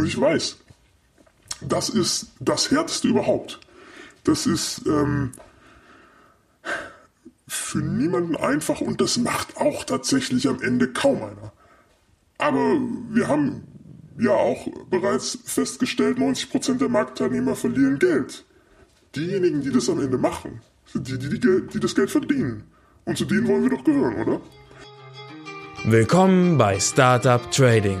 Und ich weiß, das ist das Härteste überhaupt. Das ist ähm, für niemanden einfach und das macht auch tatsächlich am Ende kaum einer. Aber wir haben ja auch bereits festgestellt, 90% der Marktteilnehmer verlieren Geld. Diejenigen, die das am Ende machen, sind die, die, die, die das Geld verdienen. Und zu denen wollen wir doch gehören, oder? Willkommen bei Startup Trading,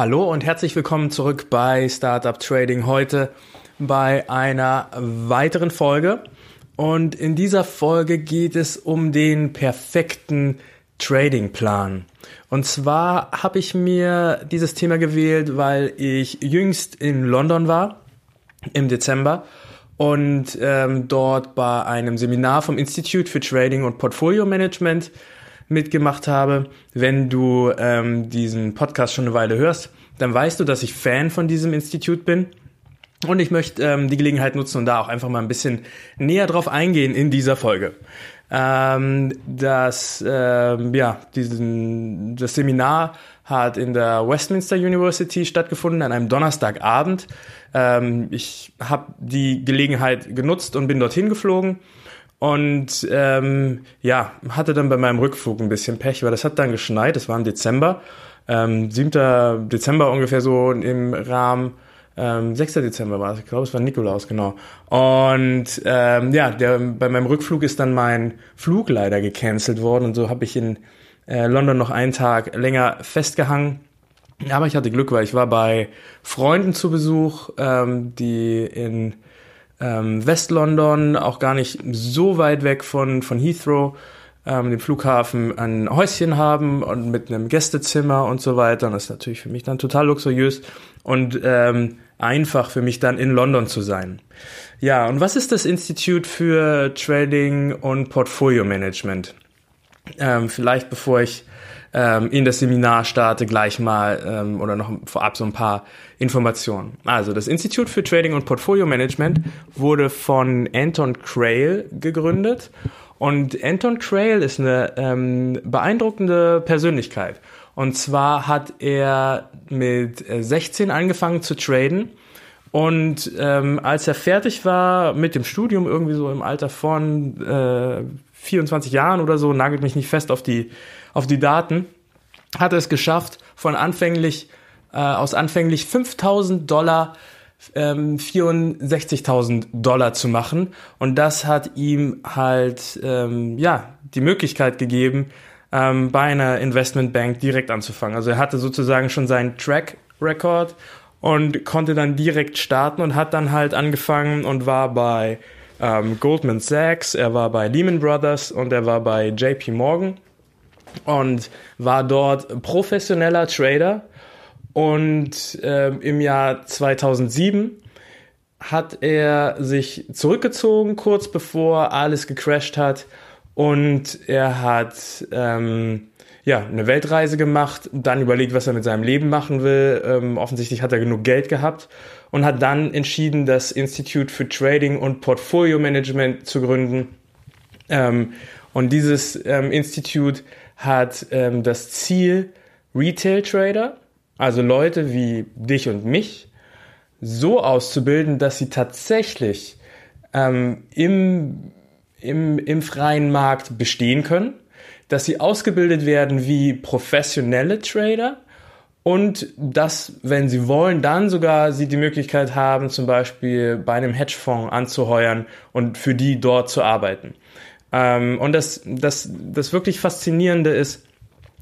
Hallo und herzlich willkommen zurück bei Startup Trading. Heute bei einer weiteren Folge. Und in dieser Folge geht es um den perfekten Trading-Plan. Und zwar habe ich mir dieses Thema gewählt, weil ich jüngst in London war im Dezember und ähm, dort bei einem Seminar vom Institute für Trading und Portfolio Management mitgemacht habe. Wenn du ähm, diesen Podcast schon eine Weile hörst, dann weißt du, dass ich Fan von diesem Institut bin. Und ich möchte ähm, die Gelegenheit nutzen und da auch einfach mal ein bisschen näher drauf eingehen in dieser Folge. Ähm, das, ähm, ja, diesen, das Seminar hat in der Westminster University stattgefunden an einem Donnerstagabend. Ähm, ich habe die Gelegenheit genutzt und bin dorthin geflogen und ähm, ja, hatte dann bei meinem Rückflug ein bisschen Pech, weil das hat dann geschneit, es war im Dezember, ähm, 7. Dezember ungefähr so im Rahmen ähm, 6. Dezember war es, ich glaube, es war Nikolaus, genau. Und ähm, ja, der, bei meinem Rückflug ist dann mein Flug leider gecancelt worden und so habe ich in äh, London noch einen Tag länger festgehangen. Aber ich hatte Glück, weil ich war bei Freunden zu Besuch, ähm, die in ähm, West-London, auch gar nicht so weit weg von, von Heathrow, ähm, dem Flughafen, ein Häuschen haben und mit einem Gästezimmer und so weiter. Und das ist natürlich für mich dann total luxuriös und ähm, einfach für mich dann in London zu sein. Ja, und was ist das Institut für Trading und Portfolio Management? Ähm, vielleicht bevor ich ähm, in das Seminar starte, gleich mal ähm, oder noch vorab so ein paar Informationen. Also das Institut für Trading und Portfolio Management wurde von Anton Crail gegründet und Anton Crail ist eine ähm, beeindruckende Persönlichkeit. Und zwar hat er mit 16 äh, angefangen zu traden. Und ähm, als er fertig war mit dem Studium, irgendwie so im Alter von äh, 24 Jahren oder so, nagelt mich nicht fest auf die, auf die Daten, hat er es geschafft, von anfänglich, äh, aus anfänglich 5000 Dollar ähm, 64.000 Dollar zu machen. Und das hat ihm halt ähm, ja die Möglichkeit gegeben, ähm, bei einer Investmentbank direkt anzufangen. Also er hatte sozusagen schon seinen Track Record und konnte dann direkt starten und hat dann halt angefangen und war bei ähm, Goldman Sachs, er war bei Lehman Brothers und er war bei JP Morgan und war dort professioneller Trader und äh, im Jahr 2007 hat er sich zurückgezogen, kurz bevor alles gecrashed hat. Und er hat ähm, ja eine Weltreise gemacht, dann überlegt, was er mit seinem Leben machen will. Ähm, offensichtlich hat er genug Geld gehabt und hat dann entschieden, das Institute für Trading und Portfolio Management zu gründen. Ähm, und dieses ähm, Institut hat ähm, das Ziel, Retail Trader also Leute wie dich und mich, so auszubilden, dass sie tatsächlich ähm, im, im, im freien Markt bestehen können, dass sie ausgebildet werden wie professionelle Trader und dass, wenn sie wollen, dann sogar sie die Möglichkeit haben, zum Beispiel bei einem Hedgefonds anzuheuern und für die dort zu arbeiten. Ähm, und das, das, das wirklich Faszinierende ist,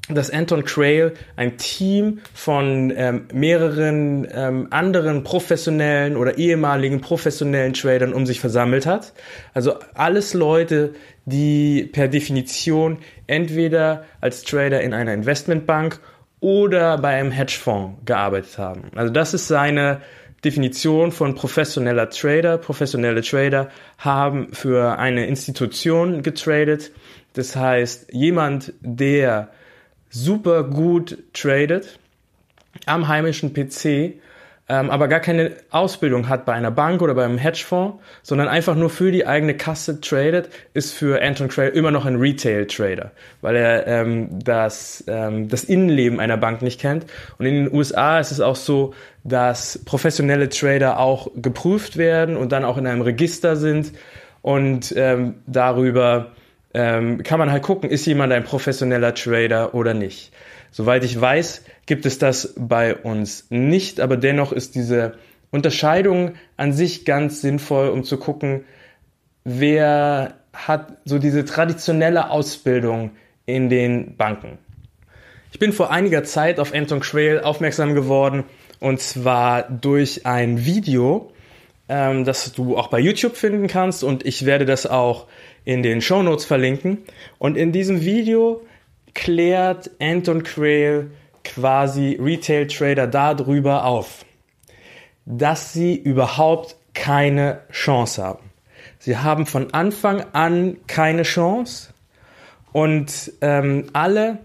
dass Anton Crail ein Team von ähm, mehreren ähm, anderen professionellen oder ehemaligen professionellen Tradern um sich versammelt hat. Also alles Leute, die per Definition entweder als Trader in einer Investmentbank oder bei einem Hedgefonds gearbeitet haben. Also das ist seine Definition von professioneller Trader. Professionelle Trader haben für eine Institution getradet. Das heißt, jemand, der super gut tradet am heimischen PC, ähm, aber gar keine Ausbildung hat bei einer Bank oder beim Hedgefonds, sondern einfach nur für die eigene Kasse tradet, ist für Anton Crail immer noch ein Retail-Trader, weil er ähm, das, ähm, das Innenleben einer Bank nicht kennt. Und in den USA ist es auch so, dass professionelle Trader auch geprüft werden und dann auch in einem Register sind und ähm, darüber ähm, kann man halt gucken, ist jemand ein professioneller Trader oder nicht. Soweit ich weiß, gibt es das bei uns nicht, aber dennoch ist diese Unterscheidung an sich ganz sinnvoll, um zu gucken, wer hat so diese traditionelle Ausbildung in den Banken. Ich bin vor einiger Zeit auf Anton Quayle aufmerksam geworden und zwar durch ein Video, ähm, das du auch bei YouTube finden kannst und ich werde das auch in den Show Notes verlinken. Und in diesem Video klärt Anton Crail quasi Retail Trader darüber auf, dass sie überhaupt keine Chance haben. Sie haben von Anfang an keine Chance und ähm, alle,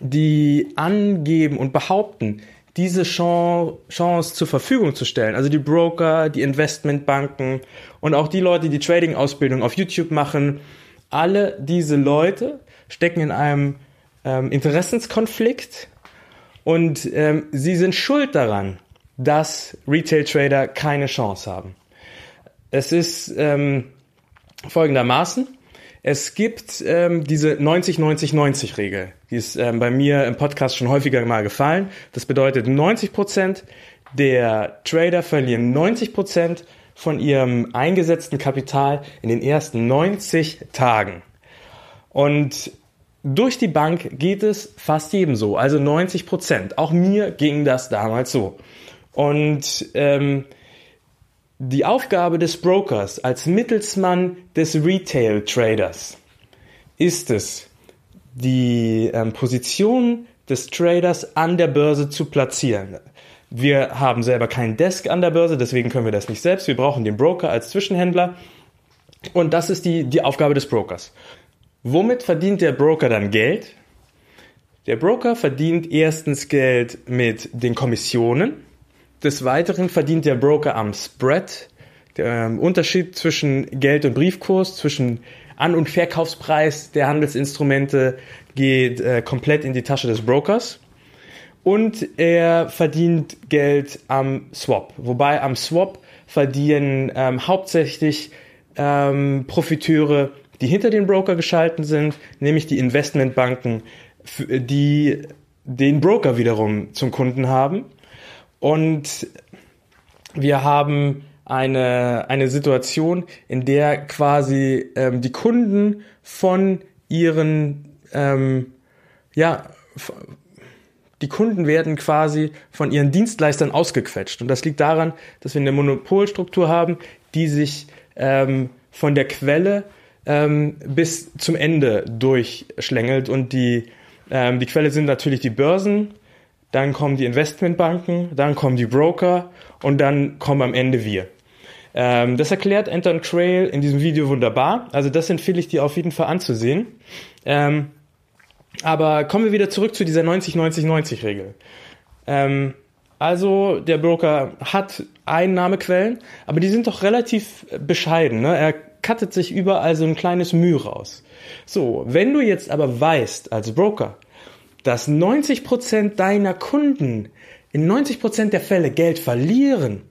die angeben und behaupten, diese Chance zur Verfügung zu stellen. Also die Broker, die Investmentbanken und auch die Leute, die Trading-Ausbildung auf YouTube machen. Alle diese Leute stecken in einem ähm, Interessenskonflikt und ähm, sie sind schuld daran, dass Retail-Trader keine Chance haben. Es ist ähm, folgendermaßen. Es gibt ähm, diese 90-90-90-Regel. Die ist ähm, bei mir im Podcast schon häufiger mal gefallen. Das bedeutet, 90 Prozent der Trader verlieren 90 Prozent von ihrem eingesetzten Kapital in den ersten 90 Tagen. Und durch die Bank geht es fast jedem so, also 90 Prozent. Auch mir ging das damals so. Und ähm, die Aufgabe des Brokers als Mittelsmann des Retail Traders ist es, die ähm, Position des Traders an der Börse zu platzieren. Wir haben selber keinen Desk an der Börse, deswegen können wir das nicht selbst. Wir brauchen den Broker als Zwischenhändler. Und das ist die, die Aufgabe des Brokers. Womit verdient der Broker dann Geld? Der Broker verdient erstens Geld mit den Kommissionen, des Weiteren verdient der Broker am Spread, der ähm, Unterschied zwischen Geld- und Briefkurs, zwischen An- und Verkaufspreis der Handelsinstrumente geht äh, komplett in die Tasche des Brokers. Und er verdient Geld am Swap. Wobei am Swap verdienen ähm, hauptsächlich ähm, Profiteure, die hinter den Broker geschalten sind, nämlich die Investmentbanken, die den Broker wiederum zum Kunden haben und wir haben eine, eine Situation, in der quasi ähm, die Kunden von ihren, ähm, ja, die Kunden werden quasi von ihren Dienstleistern ausgequetscht. Und das liegt daran, dass wir eine Monopolstruktur haben, die sich ähm, von der Quelle ähm, bis zum Ende durchschlängelt. Und die, ähm, die Quelle sind natürlich die Börsen, dann kommen die Investmentbanken, dann kommen die Broker und dann kommen am Ende wir. Ähm, das erklärt Anton Crail in diesem Video wunderbar. Also das empfehle ich dir auf jeden Fall anzusehen. Ähm, aber kommen wir wieder zurück zu dieser 90-90-90-Regel. Ähm, also der Broker hat Einnahmequellen, aber die sind doch relativ bescheiden. Ne? Er kattet sich überall so ein kleines Mühe raus. So, wenn du jetzt aber weißt als Broker, dass 90% deiner Kunden in 90% der Fälle Geld verlieren,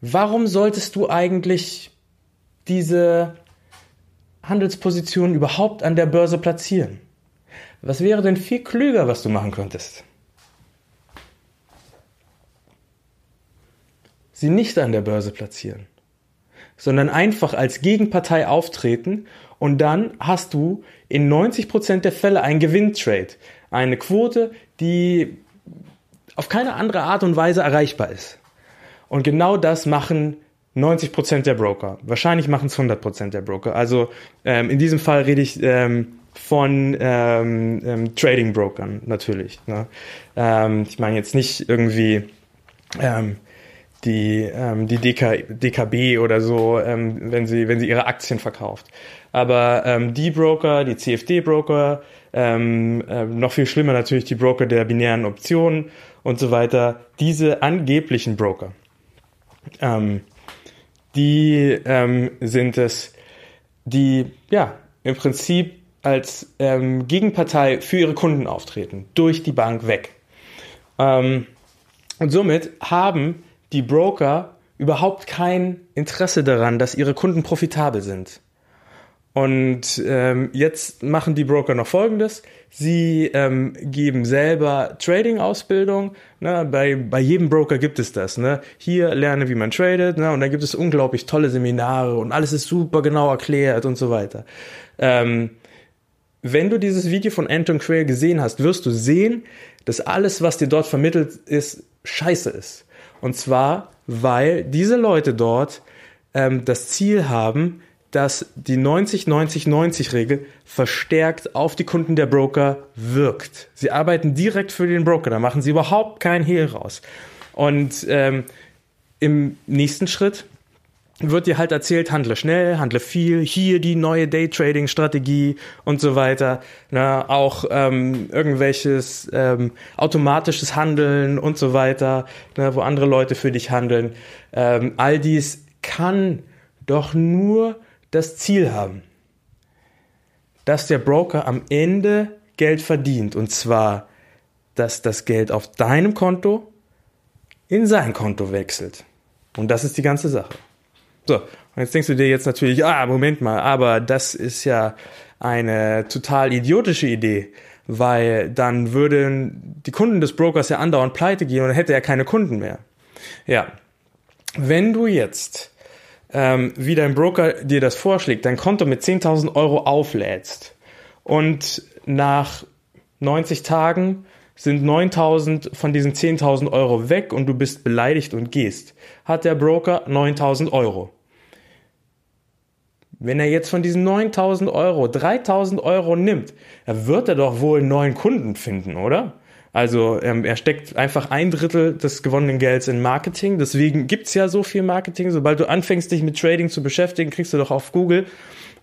warum solltest du eigentlich diese Handelsposition überhaupt an der Börse platzieren? Was wäre denn viel klüger, was du machen könntest? Sie nicht an der Börse platzieren sondern einfach als Gegenpartei auftreten und dann hast du in 90% der Fälle einen Gewinntrade. Eine Quote, die auf keine andere Art und Weise erreichbar ist. Und genau das machen 90% der Broker. Wahrscheinlich machen es 100% der Broker. Also ähm, in diesem Fall rede ich ähm, von ähm, ähm, Trading-Brokern natürlich. Ne? Ähm, ich meine jetzt nicht irgendwie ähm, die, ähm, die DK, DKB oder so, ähm, wenn, sie, wenn sie ihre Aktien verkauft. Aber ähm, die Broker, die CFD-Broker, ähm, äh, noch viel schlimmer natürlich die Broker der binären Optionen und so weiter, diese angeblichen Broker, ähm, die ähm, sind es, die ja im Prinzip als ähm, Gegenpartei für ihre Kunden auftreten, durch die Bank weg. Ähm, und somit haben die Broker überhaupt kein Interesse daran, dass ihre Kunden profitabel sind. Und ähm, jetzt machen die Broker noch Folgendes. Sie ähm, geben selber Trading-Ausbildung. Ne? Bei, bei jedem Broker gibt es das. Ne? Hier lerne, wie man tradet. Ne? Und dann gibt es unglaublich tolle Seminare und alles ist super genau erklärt und so weiter. Ähm, wenn du dieses Video von Anton Quayle gesehen hast, wirst du sehen, dass alles, was dir dort vermittelt ist, scheiße ist. Und zwar, weil diese Leute dort ähm, das Ziel haben, dass die 90-90-90-Regel verstärkt auf die Kunden der Broker wirkt. Sie arbeiten direkt für den Broker, da machen sie überhaupt keinen Hehl raus. Und ähm, im nächsten Schritt wird dir halt erzählt, handle schnell, handle viel, hier die neue Daytrading-Strategie und so weiter. Ne, auch ähm, irgendwelches ähm, automatisches Handeln und so weiter, ne, wo andere Leute für dich handeln. Ähm, all dies kann doch nur das Ziel haben, dass der Broker am Ende Geld verdient. Und zwar, dass das Geld auf deinem Konto in sein Konto wechselt. Und das ist die ganze Sache. So, und jetzt denkst du dir jetzt natürlich, ah, Moment mal, aber das ist ja eine total idiotische Idee, weil dann würden die Kunden des Brokers ja andauernd pleite gehen und dann hätte er keine Kunden mehr. Ja, wenn du jetzt ähm, wie dein Broker dir das vorschlägt, dein Konto mit 10.000 Euro auflädst und nach 90 Tagen sind 9.000 von diesen 10.000 Euro weg und du bist beleidigt und gehst, hat der Broker 9.000 Euro. Wenn er jetzt von diesen 9000 Euro 3000 Euro nimmt, dann wird er doch wohl einen neuen Kunden finden, oder? Also ähm, er steckt einfach ein Drittel des gewonnenen Gelds in Marketing. Deswegen gibt's ja so viel Marketing. Sobald du anfängst, dich mit Trading zu beschäftigen, kriegst du doch auf Google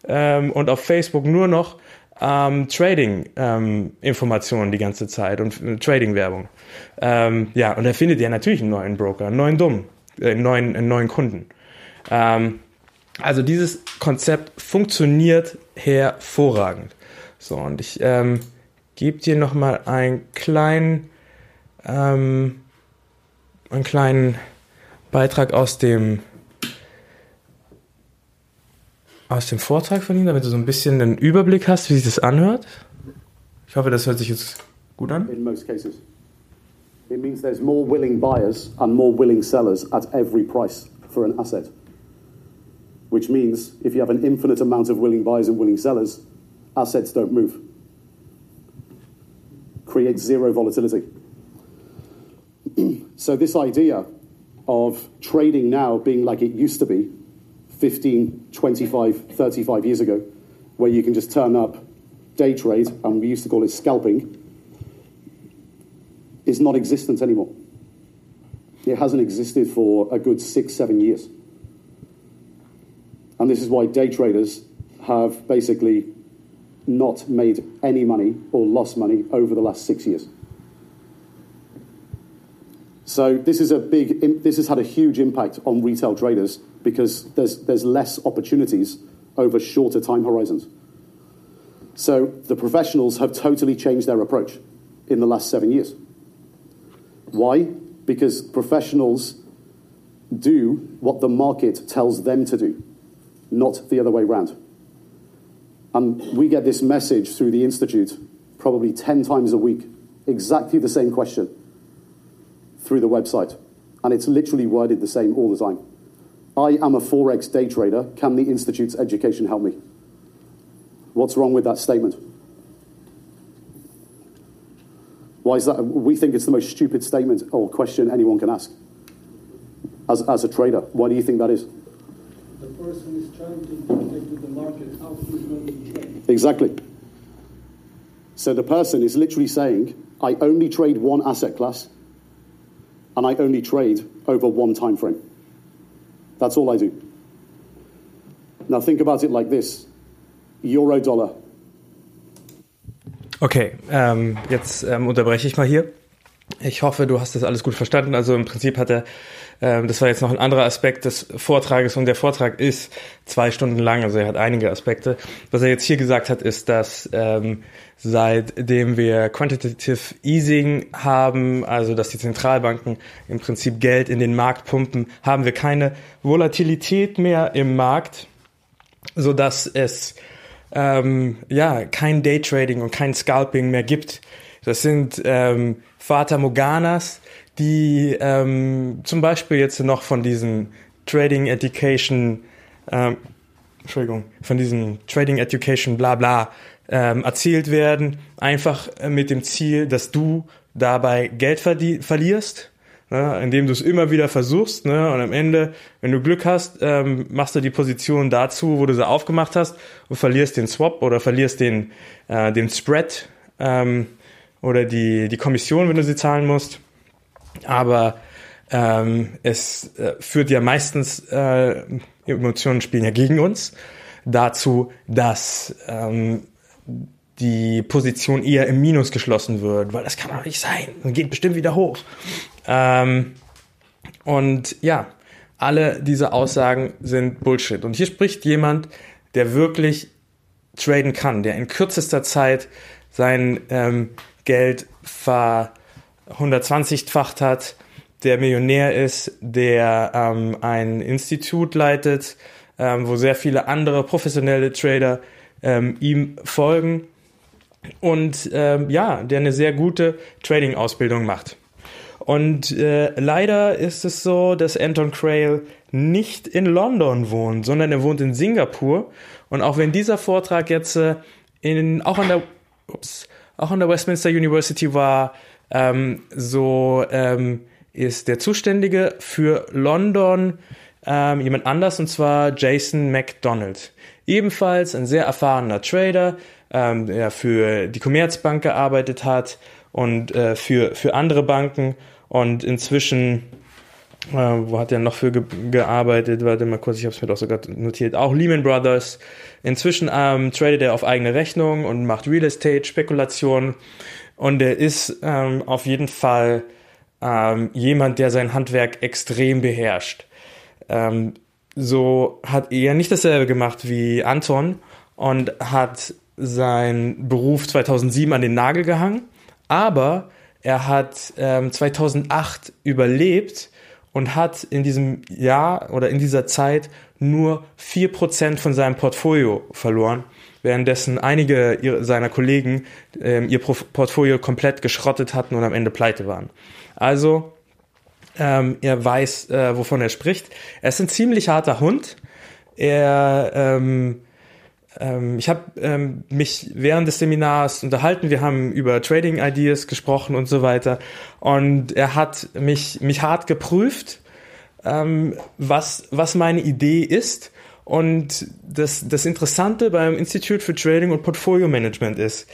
ähm, und auf Facebook nur noch ähm, Trading-Informationen ähm, die ganze Zeit und äh, Trading-Werbung. Ähm, ja, und er findet ja natürlich einen neuen Broker, einen neuen Dummen, äh, einen neuen, einen neuen Kunden. Ähm, also dieses Konzept funktioniert hervorragend. So, und ich ähm, gebe dir nochmal einen kleinen, ähm, einen kleinen Beitrag aus dem, aus dem Vortrag von ihm, damit du so ein bisschen einen Überblick hast, wie sich das anhört. Ich hoffe, das hört sich jetzt gut an. In most cases. It means there's more willing buyers and more willing sellers at every price for an asset. Which means if you have an infinite amount of willing buyers and willing sellers, assets don't move. Creates zero volatility. so, this idea of trading now being like it used to be 15, 25, 35 years ago, where you can just turn up, day trade, and we used to call it scalping, is non existent anymore. It hasn't existed for a good six, seven years. And this is why day traders have basically not made any money or lost money over the last six years. So this is a big. This has had a huge impact on retail traders because there's there's less opportunities over shorter time horizons. So the professionals have totally changed their approach in the last seven years. Why? Because professionals do what the market tells them to do not the other way round. And we get this message through the Institute probably 10 times a week, exactly the same question through the website. and it's literally worded the same all the time. I am a Forex day trader. Can the Institute's education help me? What's wrong with that statement? Why is that? We think it's the most stupid statement or question anyone can ask as, as a trader. Why do you think that is? The person is trying to dictate to the market how he's going to trade. Exactly. So the person is literally saying, I only trade one asset class and I only trade over one time frame. That's all I do. Now think about it like this Euro Dollar. Okay, ähm, jetzt ähm, unterbreche ich mal hier. Ich hoffe, du hast das alles gut verstanden. Also im Prinzip hat er, ähm, das war jetzt noch ein anderer Aspekt des Vortrages und der Vortrag ist zwei Stunden lang, also er hat einige Aspekte. Was er jetzt hier gesagt hat, ist, dass ähm, seitdem wir Quantitative Easing haben, also dass die Zentralbanken im Prinzip Geld in den Markt pumpen, haben wir keine Volatilität mehr im Markt, so dass es ähm, ja kein Daytrading und kein Scalping mehr gibt. Das sind ähm, Fata Morganas, die ähm, zum Beispiel jetzt noch von diesen Trading Education, ähm, Entschuldigung, von diesen Trading Education bla bla ähm, erzielt werden, einfach mit dem Ziel, dass du dabei Geld verlierst, ne, indem du es immer wieder versuchst ne, und am Ende, wenn du Glück hast, ähm, machst du die Position dazu, wo du sie aufgemacht hast und verlierst den Swap oder verlierst den, äh, den Spread ähm, oder die, die Kommission, wenn du sie zahlen musst. Aber ähm, es äh, führt ja meistens, äh, Emotionen spielen ja gegen uns, dazu, dass ähm, die Position eher im Minus geschlossen wird, weil das kann doch nicht sein. Und geht bestimmt wieder hoch. Ähm, und ja, alle diese Aussagen sind Bullshit. Und hier spricht jemand, der wirklich traden kann, der in kürzester Zeit sein ähm, Geld ver 120-facht hat, der Millionär ist, der ähm, ein Institut leitet, ähm, wo sehr viele andere professionelle Trader ähm, ihm folgen und ähm, ja, der eine sehr gute Trading-Ausbildung macht. Und äh, leider ist es so, dass Anton Crail nicht in London wohnt, sondern er wohnt in Singapur. Und auch wenn dieser Vortrag jetzt äh, in, auch an der, ups, auch an der Westminster University war, ähm, so ähm, ist der Zuständige für London ähm, jemand anders, und zwar Jason McDonald. Ebenfalls ein sehr erfahrener Trader, ähm, der für die Commerzbank gearbeitet hat und äh, für, für andere Banken und inzwischen, äh, wo hat er noch für ge gearbeitet? Warte mal kurz, ich habe es mir doch sogar notiert. Auch Lehman Brothers. Inzwischen ähm, tradet er auf eigene Rechnung und macht Real Estate, Spekulation. Und er ist ähm, auf jeden Fall ähm, jemand, der sein Handwerk extrem beherrscht. Ähm, so hat er nicht dasselbe gemacht wie Anton und hat seinen Beruf 2007 an den Nagel gehangen, aber er hat ähm, 2008 überlebt und hat in diesem Jahr oder in dieser Zeit nur 4% von seinem Portfolio verloren, währenddessen einige seiner Kollegen ähm, ihr Portfolio komplett geschrottet hatten und am Ende pleite waren. Also ähm, er weiß, äh, wovon er spricht. Er ist ein ziemlich harter Hund. Er, ähm, ich habe ähm, mich während des Seminars unterhalten. Wir haben über Trading Ideas gesprochen und so weiter. Und er hat mich mich hart geprüft, ähm, was was meine Idee ist. Und das das Interessante beim Institute for Trading und Portfolio Management ist,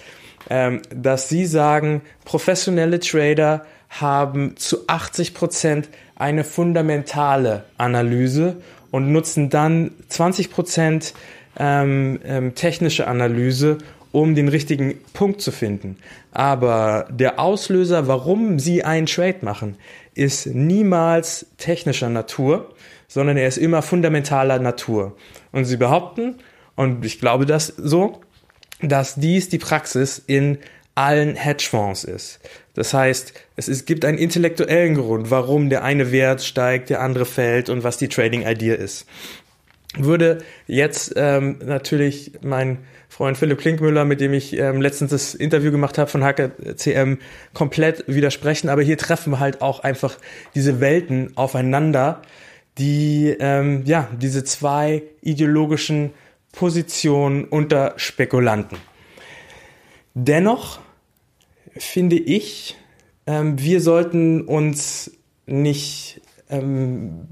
ähm, dass sie sagen, professionelle Trader haben zu 80 Prozent eine fundamentale Analyse und nutzen dann 20 Prozent ähm, ähm, technische Analyse, um den richtigen Punkt zu finden. Aber der Auslöser, warum sie einen Trade machen, ist niemals technischer Natur, sondern er ist immer fundamentaler Natur. Und sie behaupten, und ich glaube das so, dass dies die Praxis in allen Hedgefonds ist. Das heißt, es ist, gibt einen intellektuellen Grund, warum der eine Wert steigt, der andere fällt und was die Trading Idea ist. Würde jetzt ähm, natürlich mein Freund Philipp Klinkmüller, mit dem ich ähm, letztens das Interview gemacht habe von HKCM, komplett widersprechen. Aber hier treffen halt auch einfach diese Welten aufeinander, die ähm, ja diese zwei ideologischen Positionen unter Spekulanten. Dennoch finde ich, ähm, wir sollten uns nicht ähm,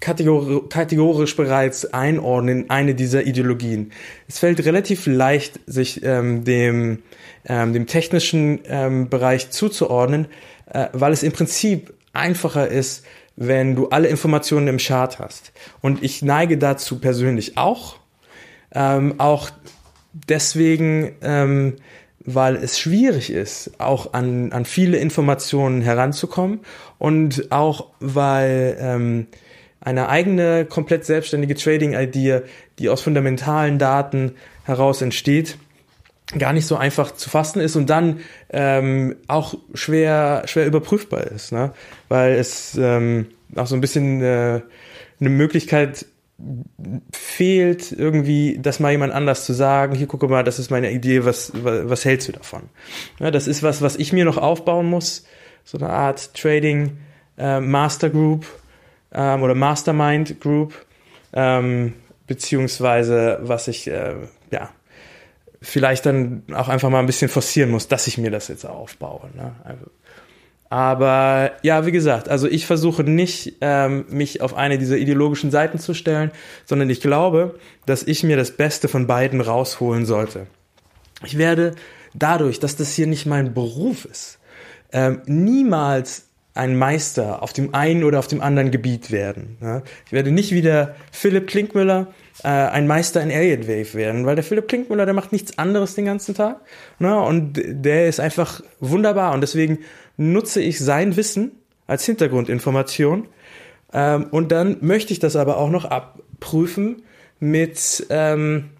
kategor kategorisch bereits einordnen in eine dieser Ideologien. Es fällt relativ leicht, sich ähm, dem, ähm, dem technischen ähm, Bereich zuzuordnen, äh, weil es im Prinzip einfacher ist, wenn du alle Informationen im Chart hast. Und ich neige dazu persönlich auch, ähm, auch deswegen, ähm, weil es schwierig ist, auch an, an viele Informationen heranzukommen und auch weil ähm, eine eigene, komplett selbstständige Trading-Idee, die aus fundamentalen Daten heraus entsteht, gar nicht so einfach zu fassen ist und dann ähm, auch schwer, schwer überprüfbar ist, ne? weil es ähm, auch so ein bisschen äh, eine Möglichkeit fehlt irgendwie, das mal jemand anders zu sagen, hier gucke mal, das ist meine Idee, was, was, was hältst du davon? Ja, das ist was, was ich mir noch aufbauen muss, so eine Art Trading äh, Master Group ähm, oder Mastermind Group, ähm, beziehungsweise was ich, äh, ja, vielleicht dann auch einfach mal ein bisschen forcieren muss, dass ich mir das jetzt aufbaue. Ne? Also, aber ja, wie gesagt, also ich versuche nicht, ähm, mich auf eine dieser ideologischen Seiten zu stellen, sondern ich glaube, dass ich mir das Beste von beiden rausholen sollte. Ich werde dadurch, dass das hier nicht mein Beruf ist, ähm, niemals ein Meister auf dem einen oder auf dem anderen Gebiet werden. Ja? Ich werde nicht wieder Philipp Klinkmüller äh, ein Meister in Elliott Wave werden, weil der Philipp Klinkmüller, der macht nichts anderes den ganzen Tag. Ne? Und der ist einfach wunderbar und deswegen nutze ich sein Wissen als Hintergrundinformation ähm, und dann möchte ich das aber auch noch abprüfen mit ähm,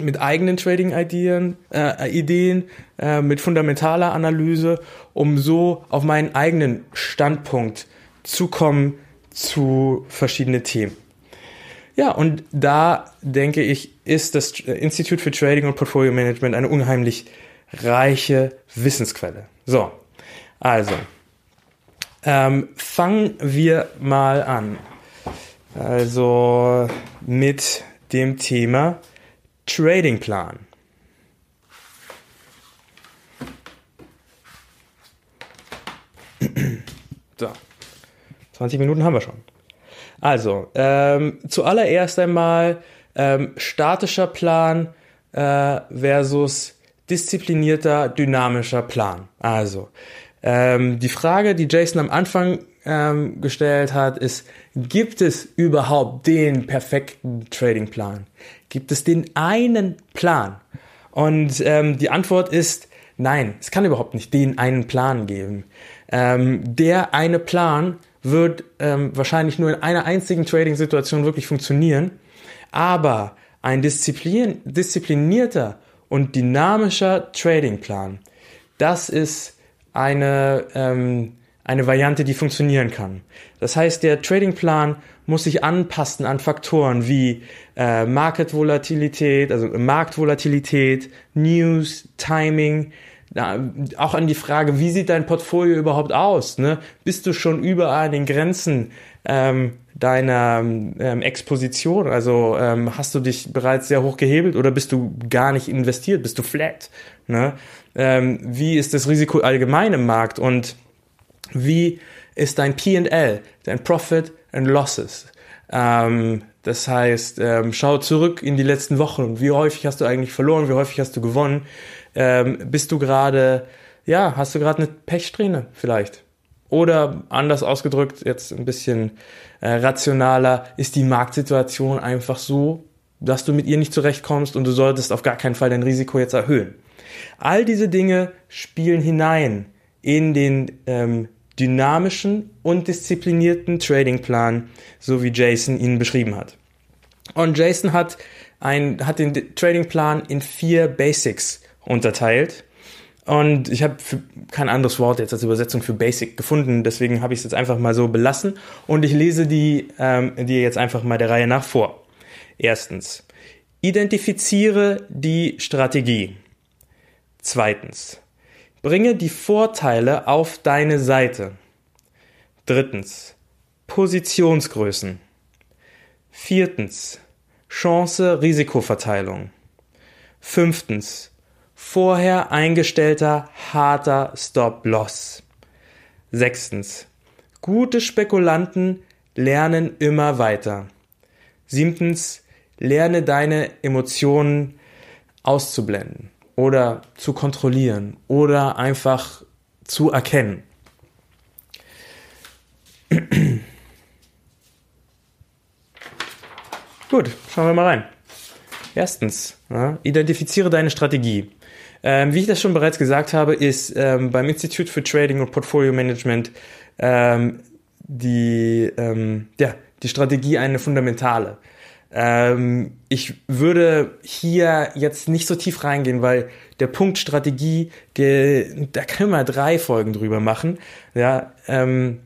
mit eigenen Trading-Ideen, äh, Ideen, äh, mit fundamentaler Analyse, um so auf meinen eigenen Standpunkt zu kommen zu verschiedenen Themen. Ja, und da denke ich, ist das Institut für Trading und Portfolio Management eine unheimlich reiche Wissensquelle. So, also, ähm, fangen wir mal an. Also mit dem Thema Tradingplan. So, 20 Minuten haben wir schon. Also, ähm, zuallererst einmal ähm, statischer Plan äh, versus disziplinierter, dynamischer Plan. Also, ähm, die Frage, die Jason am Anfang ähm, gestellt hat, ist, gibt es überhaupt den perfekten Tradingplan? Gibt es den einen Plan? Und ähm, die Antwort ist, nein, es kann überhaupt nicht den einen Plan geben. Ähm, der eine Plan wird ähm, wahrscheinlich nur in einer einzigen Trading-Situation wirklich funktionieren, aber ein Disziplin disziplinierter und dynamischer Tradingplan, das ist eine, ähm, eine Variante, die funktionieren kann. Das heißt, der Tradingplan muss sich anpassen an Faktoren wie äh, Marketvolatilität, also Marktvolatilität, News, Timing, ja, auch an die Frage, wie sieht dein Portfolio überhaupt aus? Ne? Bist du schon überall an den Grenzen ähm, deiner ähm, Exposition? Also ähm, hast du dich bereits sehr hoch gehebelt oder bist du gar nicht investiert? Bist du flat? Ne? Ähm, wie ist das Risiko allgemein im Markt und wie ist dein P&L, dein Profit and Losses? Ähm, das heißt, ähm, schau zurück in die letzten Wochen. Wie häufig hast du eigentlich verloren? Wie häufig hast du gewonnen? Ähm, bist du gerade, ja, hast du gerade eine Pechsträhne vielleicht? Oder anders ausgedrückt, jetzt ein bisschen äh, rationaler, ist die Marktsituation einfach so, dass du mit ihr nicht zurechtkommst und du solltest auf gar keinen Fall dein Risiko jetzt erhöhen. All diese Dinge spielen hinein in den ähm, dynamischen und disziplinierten Tradingplan, so wie Jason ihn beschrieben hat. Und Jason hat, ein, hat den Tradingplan in vier Basics unterteilt. Und ich habe kein anderes Wort jetzt als Übersetzung für Basic gefunden, deswegen habe ich es jetzt einfach mal so belassen. Und ich lese die, ähm, die jetzt einfach mal der Reihe nach vor. Erstens, identifiziere die Strategie. Zweitens, bringe die Vorteile auf deine Seite. Drittens, Positionsgrößen. Viertens, Chance-Risikoverteilung. Fünftens, vorher eingestellter harter Stop-Loss. Sechstens, gute Spekulanten lernen immer weiter. Siebtens, lerne deine Emotionen auszublenden oder zu kontrollieren oder einfach zu erkennen. Gut, schauen wir mal rein. Erstens, ja, identifiziere deine Strategie. Ähm, wie ich das schon bereits gesagt habe, ist ähm, beim Institut für Trading und Portfolio Management ähm, die, ähm, ja, die Strategie eine fundamentale. Ähm, ich würde hier jetzt nicht so tief reingehen, weil der Punkt Strategie, der, da können wir drei Folgen drüber machen. Ja, ähm,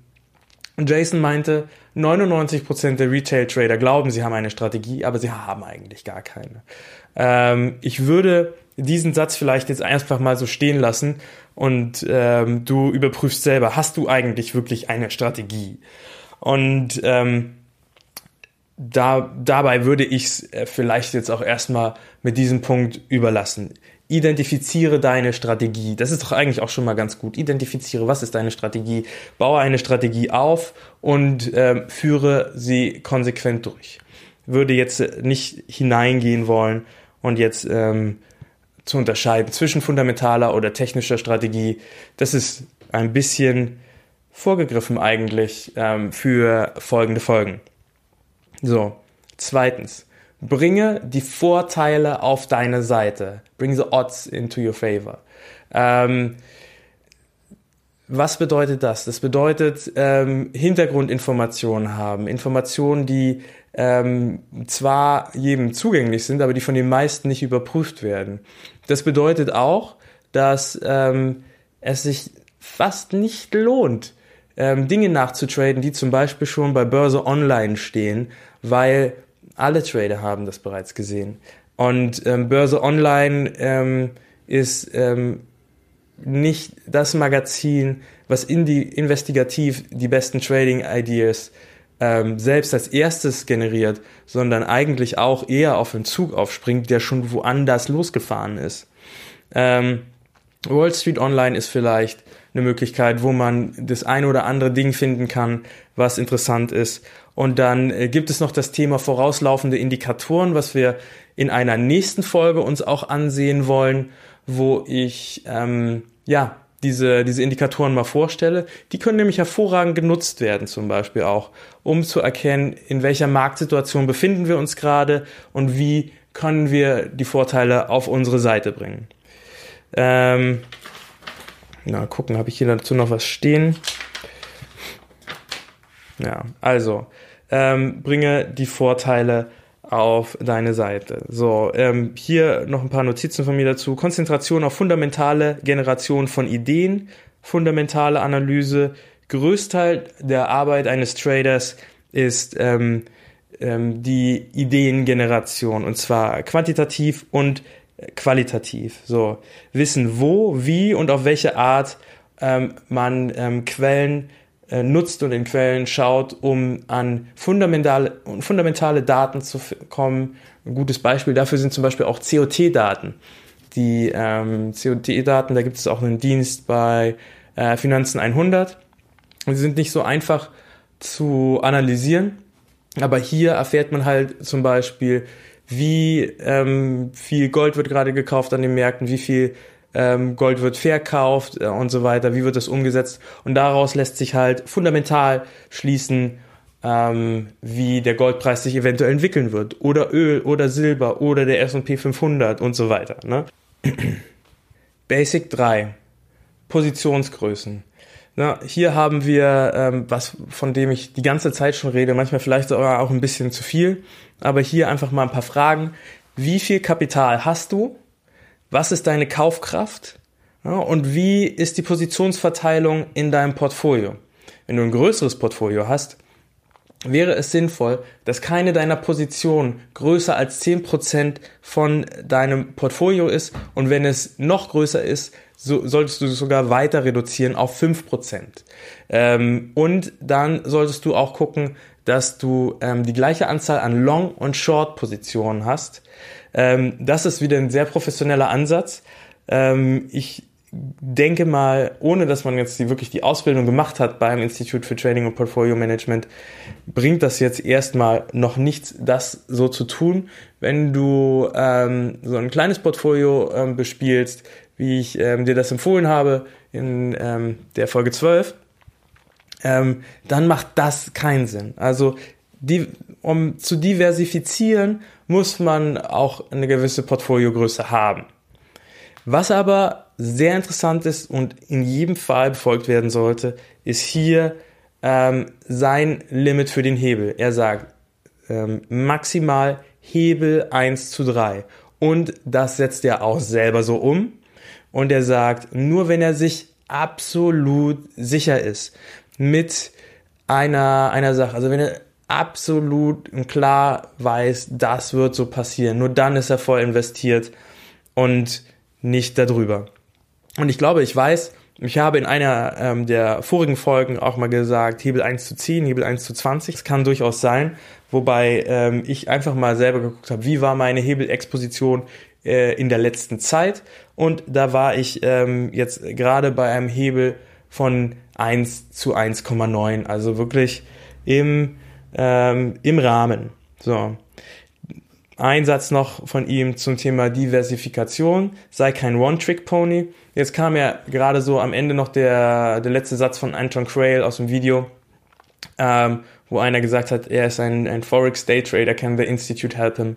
Jason meinte, 99% der Retail-Trader glauben, sie haben eine Strategie, aber sie haben eigentlich gar keine. Ähm, ich würde diesen Satz vielleicht jetzt einfach mal so stehen lassen und ähm, du überprüfst selber, hast du eigentlich wirklich eine Strategie? Und ähm, da, dabei würde ich es äh, vielleicht jetzt auch erstmal mit diesem Punkt überlassen. Identifiziere deine Strategie. Das ist doch eigentlich auch schon mal ganz gut. Identifiziere, was ist deine Strategie, baue eine Strategie auf und äh, führe sie konsequent durch. Würde jetzt nicht hineingehen wollen und jetzt ähm, zu unterscheiden zwischen fundamentaler oder technischer Strategie. Das ist ein bisschen vorgegriffen eigentlich ähm, für folgende Folgen. So, zweitens, bringe die Vorteile auf deine Seite. Bring the odds into your favor. Ähm, was bedeutet das? Das bedeutet ähm, Hintergrundinformationen haben, Informationen, die ähm, zwar jedem zugänglich sind, aber die von den meisten nicht überprüft werden. Das bedeutet auch, dass ähm, es sich fast nicht lohnt, ähm, Dinge nachzutraden, die zum Beispiel schon bei Börse Online stehen, weil alle Trader haben das bereits gesehen. Und ähm, Börse Online ähm, ist ähm, nicht das Magazin, was in die, investigativ die besten Trading-Ideas ähm, selbst als erstes generiert, sondern eigentlich auch eher auf den Zug aufspringt, der schon woanders losgefahren ist. Ähm, Wall Street Online ist vielleicht eine Möglichkeit, wo man das eine oder andere Ding finden kann, was interessant ist. Und dann äh, gibt es noch das Thema vorauslaufende Indikatoren, was wir in einer nächsten Folge uns auch ansehen wollen, wo ich ähm, ja diese, diese Indikatoren mal vorstelle. Die können nämlich hervorragend genutzt werden, zum Beispiel auch, um zu erkennen, in welcher Marktsituation befinden wir uns gerade und wie können wir die Vorteile auf unsere Seite bringen. Ähm, na, gucken, habe ich hier dazu noch was stehen? Ja, also, ähm, bringe die Vorteile auf deine Seite. So, ähm, hier noch ein paar Notizen von mir dazu. Konzentration auf fundamentale Generation von Ideen, fundamentale Analyse. Größteil der Arbeit eines Traders ist ähm, ähm, die Ideengeneration und zwar quantitativ und qualitativ. So, wissen, wo, wie und auf welche Art ähm, man ähm, Quellen äh, nutzt und in Quellen schaut, um an fundamentale, fundamentale Daten zu kommen. Ein gutes Beispiel dafür sind zum Beispiel auch COT-Daten. Die ähm, COT-Daten, da gibt es auch einen Dienst bei äh, Finanzen 100. Und sie sind nicht so einfach zu analysieren, aber hier erfährt man halt zum Beispiel, wie ähm, viel Gold wird gerade gekauft an den Märkten, wie viel ähm, Gold wird verkauft äh, und so weiter, wie wird das umgesetzt. Und daraus lässt sich halt fundamental schließen, ähm, wie der Goldpreis sich eventuell entwickeln wird. Oder Öl oder Silber oder der S&P 500 und so weiter. Ne? Basic 3. Positionsgrößen. Na, hier haben wir ähm, was, von dem ich die ganze Zeit schon rede, manchmal vielleicht sogar auch ein bisschen zu viel, aber hier einfach mal ein paar Fragen. Wie viel Kapital hast du? was ist deine Kaufkraft ja, und wie ist die Positionsverteilung in deinem Portfolio. Wenn du ein größeres Portfolio hast, wäre es sinnvoll, dass keine deiner Positionen größer als 10% von deinem Portfolio ist und wenn es noch größer ist, so solltest du sogar weiter reduzieren auf 5%. Ähm, und dann solltest du auch gucken, dass du ähm, die gleiche Anzahl an Long- und Short-Positionen hast. Ähm, das ist wieder ein sehr professioneller Ansatz. Ähm, ich denke mal, ohne dass man jetzt die, wirklich die Ausbildung gemacht hat beim Institut für Trading und Portfolio Management, bringt das jetzt erstmal noch nichts, das so zu tun. Wenn du ähm, so ein kleines Portfolio ähm, bespielst, wie ich ähm, dir das empfohlen habe in ähm, der Folge 12, ähm, dann macht das keinen Sinn. Also die, um zu diversifizieren, muss man auch eine gewisse Portfoliogröße haben. Was aber sehr interessant ist und in jedem Fall befolgt werden sollte, ist hier ähm, sein Limit für den Hebel. Er sagt ähm, maximal Hebel 1 zu 3. Und das setzt er auch selber so um. Und er sagt, nur wenn er sich absolut sicher ist mit einer, einer Sache, also wenn er absolut klar weiß, das wird so passieren, nur dann ist er voll investiert und nicht darüber. Und ich glaube, ich weiß, ich habe in einer ähm, der vorigen Folgen auch mal gesagt, Hebel 1 zu 10, Hebel 1 zu 20. Das kann durchaus sein, wobei ähm, ich einfach mal selber geguckt habe, wie war meine Hebelexposition äh, in der letzten Zeit. Und da war ich ähm, jetzt gerade bei einem Hebel von 1 zu 1,9, also wirklich im, ähm, im Rahmen. So. Ein Satz noch von ihm zum Thema Diversifikation. Sei kein One-Trick-Pony. Jetzt kam ja gerade so am Ende noch der, der letzte Satz von Anton Crail aus dem Video, ähm, wo einer gesagt hat, er ist ein, ein Forex Day Trader, can the Institute help him?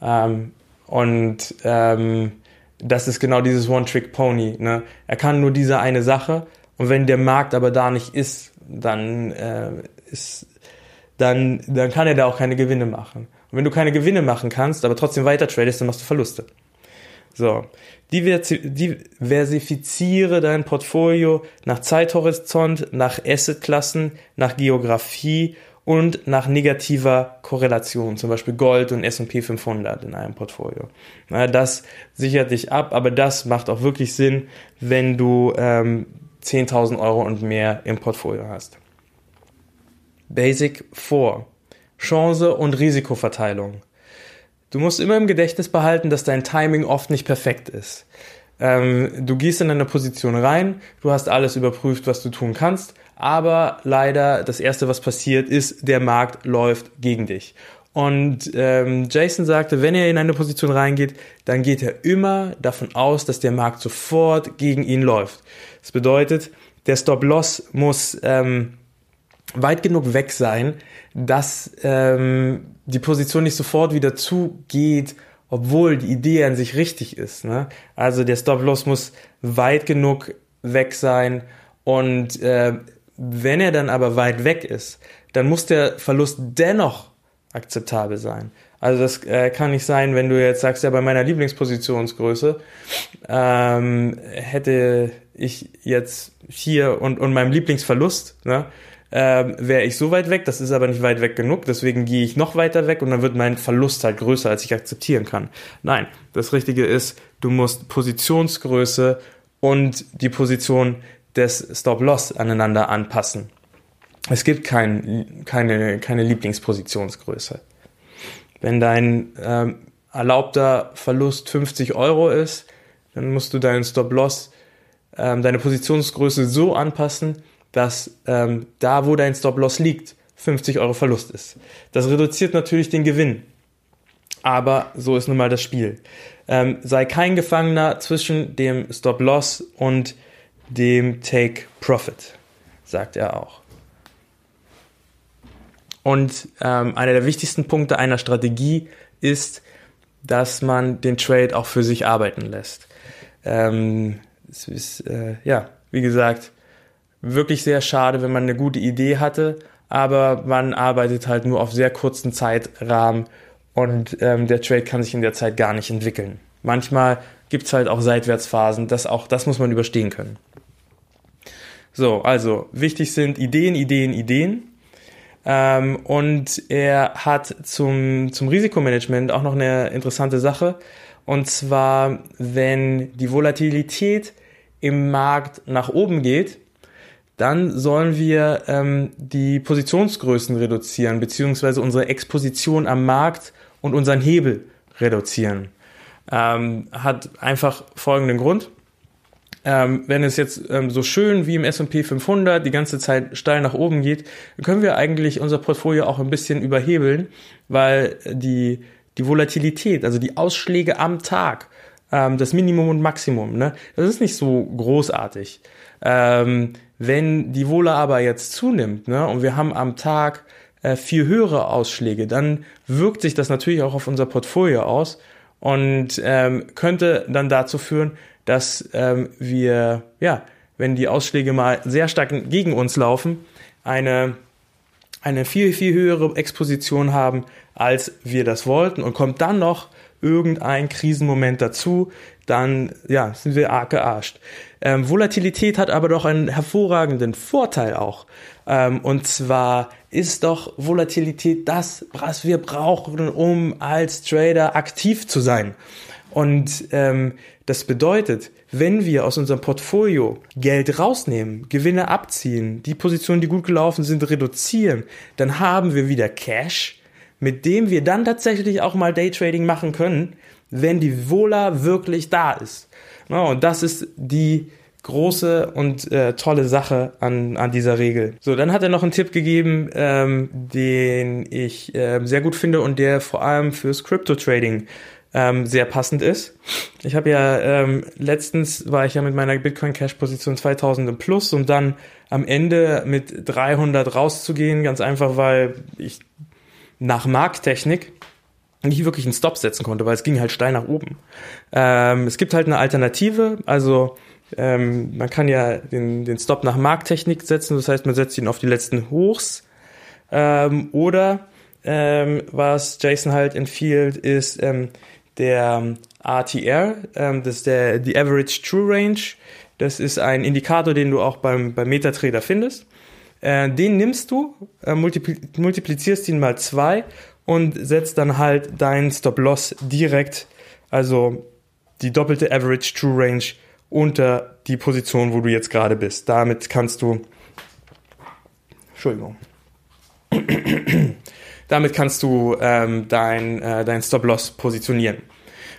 Ähm, und ähm, das ist genau dieses One-Trick-Pony. Ne? Er kann nur diese eine Sache und wenn der Markt aber da nicht ist, dann äh, ist dann, dann kann er da auch keine Gewinne machen. Und wenn du keine Gewinne machen kannst, aber trotzdem weiter tradest, dann machst du Verluste. So. Diversifiziere dein Portfolio nach Zeithorizont, nach Assetklassen, nach Geografie und nach negativer Korrelation, zum Beispiel Gold und S&P 500 in einem Portfolio. Das sichert dich ab, aber das macht auch wirklich Sinn, wenn du ähm, 10.000 Euro und mehr im Portfolio hast. Basic 4. Chance und Risikoverteilung. Du musst immer im Gedächtnis behalten, dass dein Timing oft nicht perfekt ist. Ähm, du gehst in eine Position rein, du hast alles überprüft, was du tun kannst, aber leider das Erste, was passiert, ist, der Markt läuft gegen dich. Und ähm, Jason sagte, wenn er in eine Position reingeht, dann geht er immer davon aus, dass der Markt sofort gegen ihn läuft. Das bedeutet, der Stop-Loss muss ähm, weit genug weg sein, dass ähm, die Position nicht sofort wieder zugeht, obwohl die Idee an sich richtig ist. Ne? Also der Stop-Loss muss weit genug weg sein und äh, wenn er dann aber weit weg ist, dann muss der Verlust dennoch akzeptabel sein. Also das äh, kann nicht sein, wenn du jetzt sagst, ja bei meiner Lieblingspositionsgröße ähm, hätte ich jetzt hier und, und meinem Lieblingsverlust, ne, ähm, wäre ich so weit weg, das ist aber nicht weit weg genug, deswegen gehe ich noch weiter weg und dann wird mein Verlust halt größer, als ich akzeptieren kann. Nein, das Richtige ist, du musst Positionsgröße und die Position des Stop-Loss aneinander anpassen. Es gibt kein, keine, keine Lieblingspositionsgröße. Wenn dein ähm, erlaubter Verlust 50 Euro ist, dann musst du deinen Stop-Loss, ähm, deine Positionsgröße so anpassen, dass ähm, da, wo dein Stop-Loss liegt, 50 Euro Verlust ist. Das reduziert natürlich den Gewinn. Aber so ist nun mal das Spiel. Ähm, sei kein Gefangener zwischen dem Stop-Loss und dem Take-Profit, sagt er auch. Und ähm, einer der wichtigsten Punkte einer Strategie ist, dass man den Trade auch für sich arbeiten lässt. Ähm, es ist, äh, ja, wie gesagt, wirklich sehr schade, wenn man eine gute Idee hatte, aber man arbeitet halt nur auf sehr kurzen Zeitrahmen und ähm, der Trade kann sich in der Zeit gar nicht entwickeln. Manchmal gibt's halt auch Seitwärtsphasen, das auch, das muss man überstehen können. So, also wichtig sind Ideen, Ideen, Ideen. Ähm, und er hat zum, zum Risikomanagement auch noch eine interessante Sache. Und zwar, wenn die Volatilität im Markt nach oben geht, dann sollen wir ähm, die Positionsgrößen reduzieren, beziehungsweise unsere Exposition am Markt und unseren Hebel reduzieren. Ähm, hat einfach folgenden Grund. Ähm, wenn es jetzt ähm, so schön wie im S&P 500 die ganze Zeit steil nach oben geht, können wir eigentlich unser Portfolio auch ein bisschen überhebeln, weil die, die Volatilität, also die Ausschläge am Tag, ähm, das Minimum und Maximum, ne, das ist nicht so großartig. Ähm, wenn die Wohler aber jetzt zunimmt ne, und wir haben am Tag äh, viel höhere Ausschläge, dann wirkt sich das natürlich auch auf unser Portfolio aus und ähm, könnte dann dazu führen, dass ähm, wir, ja, wenn die Ausschläge mal sehr stark gegen uns laufen, eine, eine viel, viel höhere Exposition haben, als wir das wollten und kommt dann noch irgendein Krisenmoment dazu, dann ja, sind wir arg gearscht. Ähm, Volatilität hat aber doch einen hervorragenden Vorteil auch. Ähm, und zwar ist doch Volatilität das, was wir brauchen, um als Trader aktiv zu sein. Und ähm, das bedeutet, wenn wir aus unserem Portfolio Geld rausnehmen, Gewinne abziehen, die Positionen, die gut gelaufen sind, reduzieren, dann haben wir wieder Cash, mit dem wir dann tatsächlich auch mal Daytrading machen können, wenn die Vola wirklich da ist. Und das ist die große und äh, tolle Sache an, an dieser Regel. So, dann hat er noch einen Tipp gegeben, ähm, den ich äh, sehr gut finde und der vor allem fürs Crypto-Trading ähm, sehr passend ist. Ich habe ja ähm, letztens war ich ja mit meiner Bitcoin Cash Position 2000 im Plus und dann am Ende mit 300 rauszugehen, ganz einfach, weil ich nach Markttechnik nicht wirklich einen Stop setzen konnte, weil es ging halt steil nach oben. Ähm, es gibt halt eine Alternative, also ähm, man kann ja den, den Stop nach Markttechnik setzen, das heißt, man setzt ihn auf die letzten Hochs. Ähm, oder ähm, was Jason halt empfiehlt, ist ähm, der ATR, ähm, das ist der die Average True Range. Das ist ein Indikator, den du auch beim, beim MetaTrader findest. Äh, den nimmst du, äh, multipl multiplizierst ihn mal zwei und setzt dann halt deinen Stop-Loss direkt, also die doppelte Average True Range unter die Position, wo du jetzt gerade bist. Damit kannst du, Entschuldigung, damit kannst du ähm, dein, äh, dein Stop-Loss positionieren.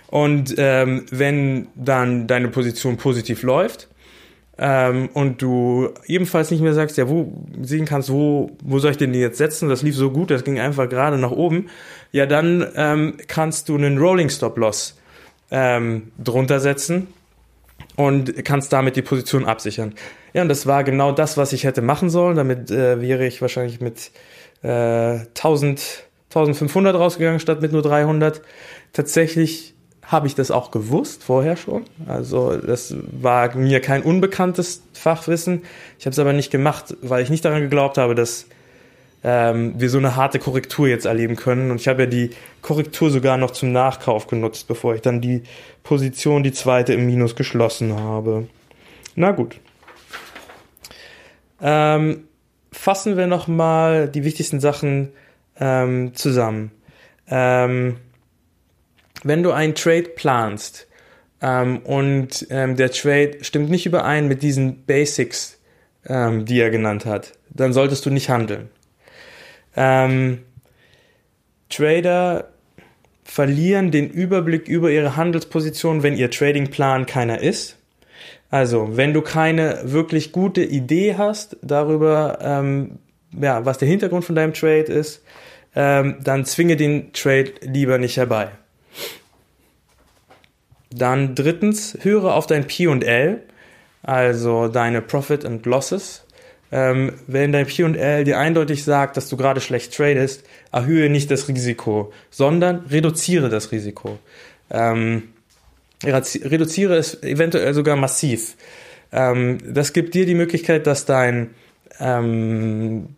Und ähm, wenn dann deine Position positiv läuft, ähm, und du ebenfalls nicht mehr sagst, ja, wo sehen kannst, wo, wo soll ich denn die jetzt setzen? Das lief so gut, das ging einfach gerade nach oben. Ja, dann ähm, kannst du einen Rolling Stop Loss ähm, drunter setzen und kannst damit die Position absichern. Ja, und das war genau das, was ich hätte machen sollen. Damit äh, wäre ich wahrscheinlich mit äh, 1000, 1500 rausgegangen statt mit nur 300. Tatsächlich habe ich das auch gewusst vorher schon. Also das war mir kein unbekanntes Fachwissen. Ich habe es aber nicht gemacht, weil ich nicht daran geglaubt habe, dass ähm, wir so eine harte Korrektur jetzt erleben können. Und ich habe ja die Korrektur sogar noch zum Nachkauf genutzt, bevor ich dann die Position, die zweite im Minus geschlossen habe. Na gut. Ähm, fassen wir noch mal die wichtigsten Sachen ähm, zusammen. Ähm, wenn du einen Trade planst ähm, und ähm, der Trade stimmt nicht überein mit diesen Basics, ähm, die er genannt hat, dann solltest du nicht handeln. Ähm, Trader verlieren den Überblick über ihre Handelsposition, wenn ihr Tradingplan keiner ist. Also, wenn du keine wirklich gute Idee hast darüber, ähm, ja, was der Hintergrund von deinem Trade ist, ähm, dann zwinge den Trade lieber nicht herbei. Dann drittens, höre auf dein P&L, also deine Profit and Losses. Ähm, wenn dein P&L dir eindeutig sagt, dass du gerade schlecht tradest, erhöhe nicht das Risiko, sondern reduziere das Risiko. Ähm, reduziere es eventuell sogar massiv. Ähm, das gibt dir die Möglichkeit, dass dein, ähm,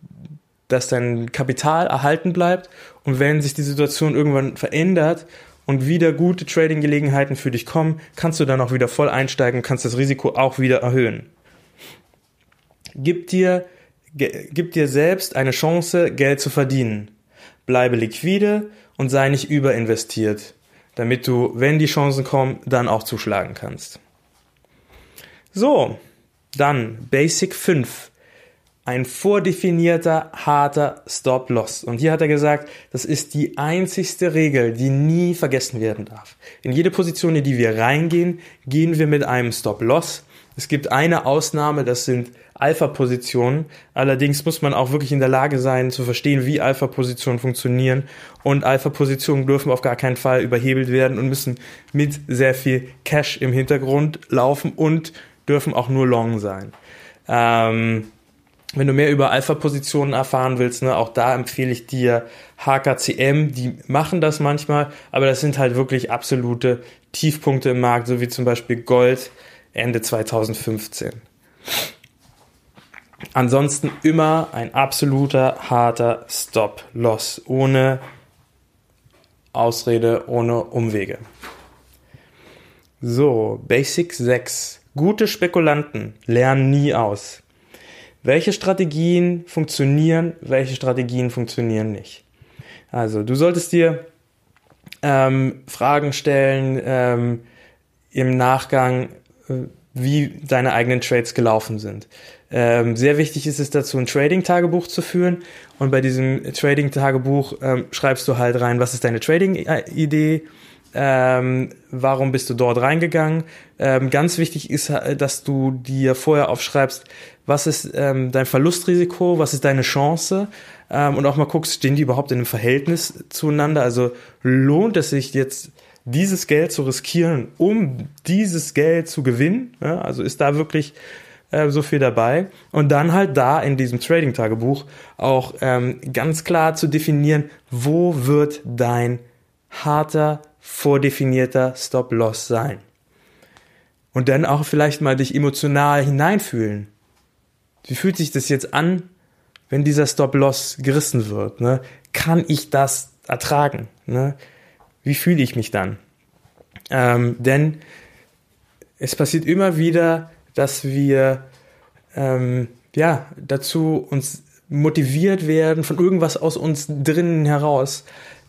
dass dein Kapital erhalten bleibt und wenn sich die Situation irgendwann verändert und wieder gute Trading-Gelegenheiten für dich kommen, kannst du dann auch wieder voll einsteigen, kannst das Risiko auch wieder erhöhen. Gib dir gib dir selbst eine Chance, Geld zu verdienen. Bleibe liquide und sei nicht überinvestiert, damit du, wenn die Chancen kommen, dann auch zuschlagen kannst. So, dann Basic 5. Ein vordefinierter, harter Stop-Loss. Und hier hat er gesagt, das ist die einzigste Regel, die nie vergessen werden darf. In jede Position, in die wir reingehen, gehen wir mit einem Stop-Loss. Es gibt eine Ausnahme, das sind Alpha-Positionen. Allerdings muss man auch wirklich in der Lage sein, zu verstehen, wie Alpha-Positionen funktionieren. Und Alpha-Positionen dürfen auf gar keinen Fall überhebelt werden und müssen mit sehr viel Cash im Hintergrund laufen und dürfen auch nur Long sein. Ähm, wenn du mehr über Alpha-Positionen erfahren willst, ne, auch da empfehle ich dir HKCM, die machen das manchmal, aber das sind halt wirklich absolute Tiefpunkte im Markt, so wie zum Beispiel Gold Ende 2015. Ansonsten immer ein absoluter harter Stop-Loss, ohne Ausrede, ohne Umwege. So, Basic 6. Gute Spekulanten lernen nie aus. Welche Strategien funktionieren, welche Strategien funktionieren nicht. Also, du solltest dir ähm, Fragen stellen ähm, im Nachgang, äh, wie deine eigenen Trades gelaufen sind. Ähm, sehr wichtig ist es dazu, ein Trading-Tagebuch zu führen. Und bei diesem Trading-Tagebuch ähm, schreibst du halt rein, was ist deine Trading-Idee, ähm, warum bist du dort reingegangen. Ähm, ganz wichtig ist, dass du dir vorher aufschreibst, was ist ähm, dein Verlustrisiko, was ist deine Chance ähm, und auch mal guckst, stehen die überhaupt in einem Verhältnis zueinander. Also lohnt es sich jetzt dieses Geld zu riskieren, um dieses Geld zu gewinnen? Ja, also ist da wirklich äh, so viel dabei. Und dann halt da in diesem Trading-Tagebuch auch ähm, ganz klar zu definieren, wo wird dein harter, vordefinierter Stop-Loss sein. Und dann auch vielleicht mal dich emotional hineinfühlen. Wie fühlt sich das jetzt an, wenn dieser Stop-Loss gerissen wird? Ne? Kann ich das ertragen? Ne? Wie fühle ich mich dann? Ähm, denn es passiert immer wieder, dass wir ähm, ja dazu uns motiviert werden von irgendwas aus uns drinnen heraus,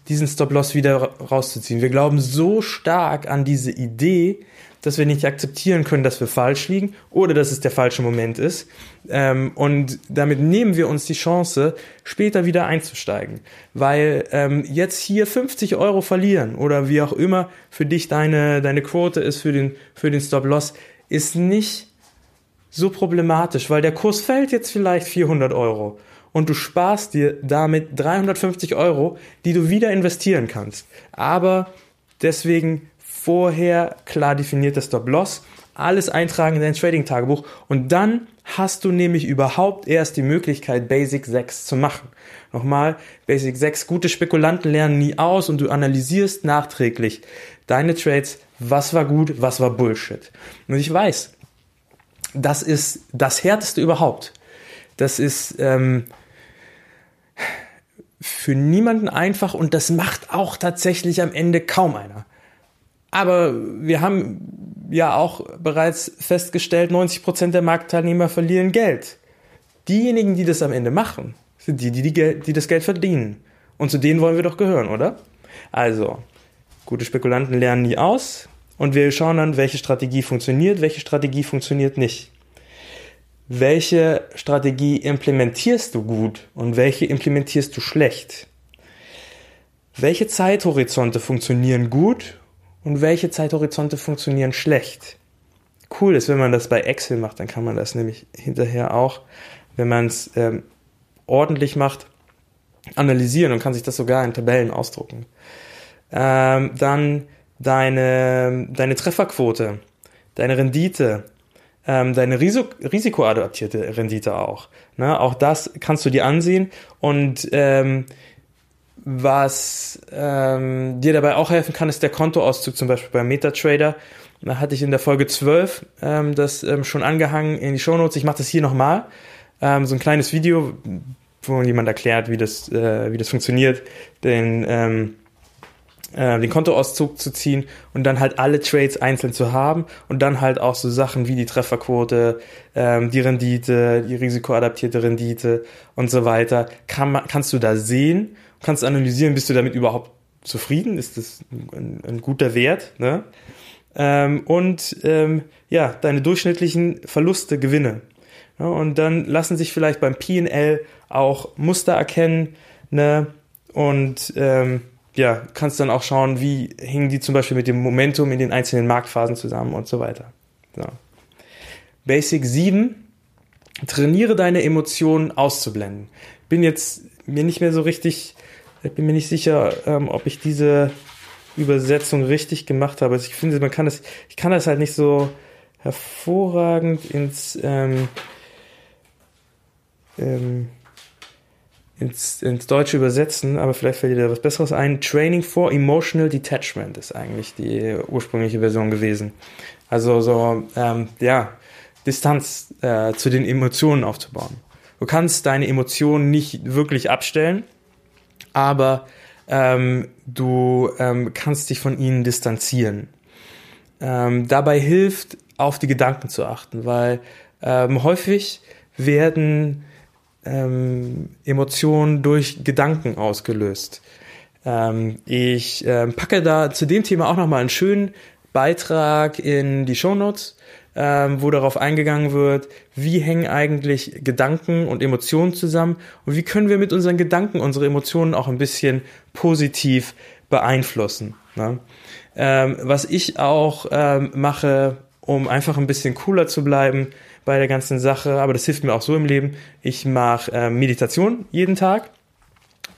diesen Stop-Loss wieder rauszuziehen. Wir glauben so stark an diese Idee, dass wir nicht akzeptieren können, dass wir falsch liegen oder dass es der falsche Moment ist. Ähm, und damit nehmen wir uns die Chance, später wieder einzusteigen. Weil ähm, jetzt hier 50 Euro verlieren oder wie auch immer für dich deine, deine Quote ist für den, für den Stop-Loss, ist nicht so problematisch, weil der Kurs fällt jetzt vielleicht 400 Euro und du sparst dir damit 350 Euro, die du wieder investieren kannst. Aber deswegen vorher klar definierter Stop-Loss, alles eintragen in dein Trading-Tagebuch und dann hast du nämlich überhaupt erst die Möglichkeit, Basic 6 zu machen. Nochmal, Basic 6, gute Spekulanten lernen nie aus und du analysierst nachträglich deine Trades, was war gut, was war Bullshit. Und ich weiß, das ist das Härteste überhaupt. Das ist ähm, für niemanden einfach und das macht auch tatsächlich am Ende kaum einer. Aber wir haben ja auch bereits festgestellt, 90 Prozent der Marktteilnehmer verlieren Geld. Diejenigen, die das am Ende machen, sind die, die, die, die das Geld verdienen. Und zu denen wollen wir doch gehören, oder? Also, gute Spekulanten lernen nie aus, und wir schauen dann, welche Strategie funktioniert, welche Strategie funktioniert nicht. Welche Strategie implementierst du gut und welche implementierst du schlecht? Welche Zeithorizonte funktionieren gut und welche Zeithorizonte funktionieren schlecht? Cool ist, wenn man das bei Excel macht, dann kann man das nämlich hinterher auch, wenn man es ähm, ordentlich macht, analysieren und kann sich das sogar in Tabellen ausdrucken. Ähm, dann deine, deine Trefferquote, deine Rendite, ähm, deine Risik risikoadaptierte Rendite auch. Ne? Auch das kannst du dir ansehen und ähm, was ähm, dir dabei auch helfen kann, ist der Kontoauszug zum Beispiel bei MetaTrader. Da hatte ich in der Folge 12 ähm, das ähm, schon angehangen in die Shownotes. Ich mache das hier nochmal. Ähm, so ein kleines Video, wo jemand erklärt, wie das, äh, wie das funktioniert. Den ähm, äh, den Kontoauszug zu ziehen und dann halt alle Trades einzeln zu haben und dann halt auch so Sachen wie die Trefferquote, ähm, die Rendite, die risikoadaptierte Rendite und so weiter, kann kannst du da sehen, kannst analysieren, bist du damit überhaupt zufrieden, ist das ein, ein guter Wert, ne? Ähm, und ähm, ja, deine durchschnittlichen Verluste, Gewinne. Ja, und dann lassen sich vielleicht beim PL auch Muster erkennen, ne? Und ähm, ja, kannst dann auch schauen, wie hingen die zum Beispiel mit dem Momentum in den einzelnen Marktphasen zusammen und so weiter. So. Basic 7, trainiere deine Emotionen auszublenden. Bin jetzt mir nicht mehr so richtig, bin mir nicht sicher, ähm, ob ich diese Übersetzung richtig gemacht habe. Also ich finde, man kann das, ich kann das halt nicht so hervorragend ins ähm, ähm, ins, ins Deutsche übersetzen, aber vielleicht fällt dir da was Besseres ein. Training for Emotional Detachment ist eigentlich die ursprüngliche Version gewesen. Also so, ähm, ja, Distanz äh, zu den Emotionen aufzubauen. Du kannst deine Emotionen nicht wirklich abstellen, aber ähm, du ähm, kannst dich von ihnen distanzieren. Ähm, dabei hilft, auf die Gedanken zu achten, weil ähm, häufig werden ähm, Emotionen durch Gedanken ausgelöst. Ähm, ich ähm, packe da zu dem Thema auch nochmal einen schönen Beitrag in die Shownotes, ähm, wo darauf eingegangen wird, wie hängen eigentlich Gedanken und Emotionen zusammen und wie können wir mit unseren Gedanken unsere Emotionen auch ein bisschen positiv beeinflussen. Ne? Ähm, was ich auch ähm, mache, um einfach ein bisschen cooler zu bleiben, bei der ganzen Sache, aber das hilft mir auch so im Leben. Ich mache äh, Meditation jeden Tag.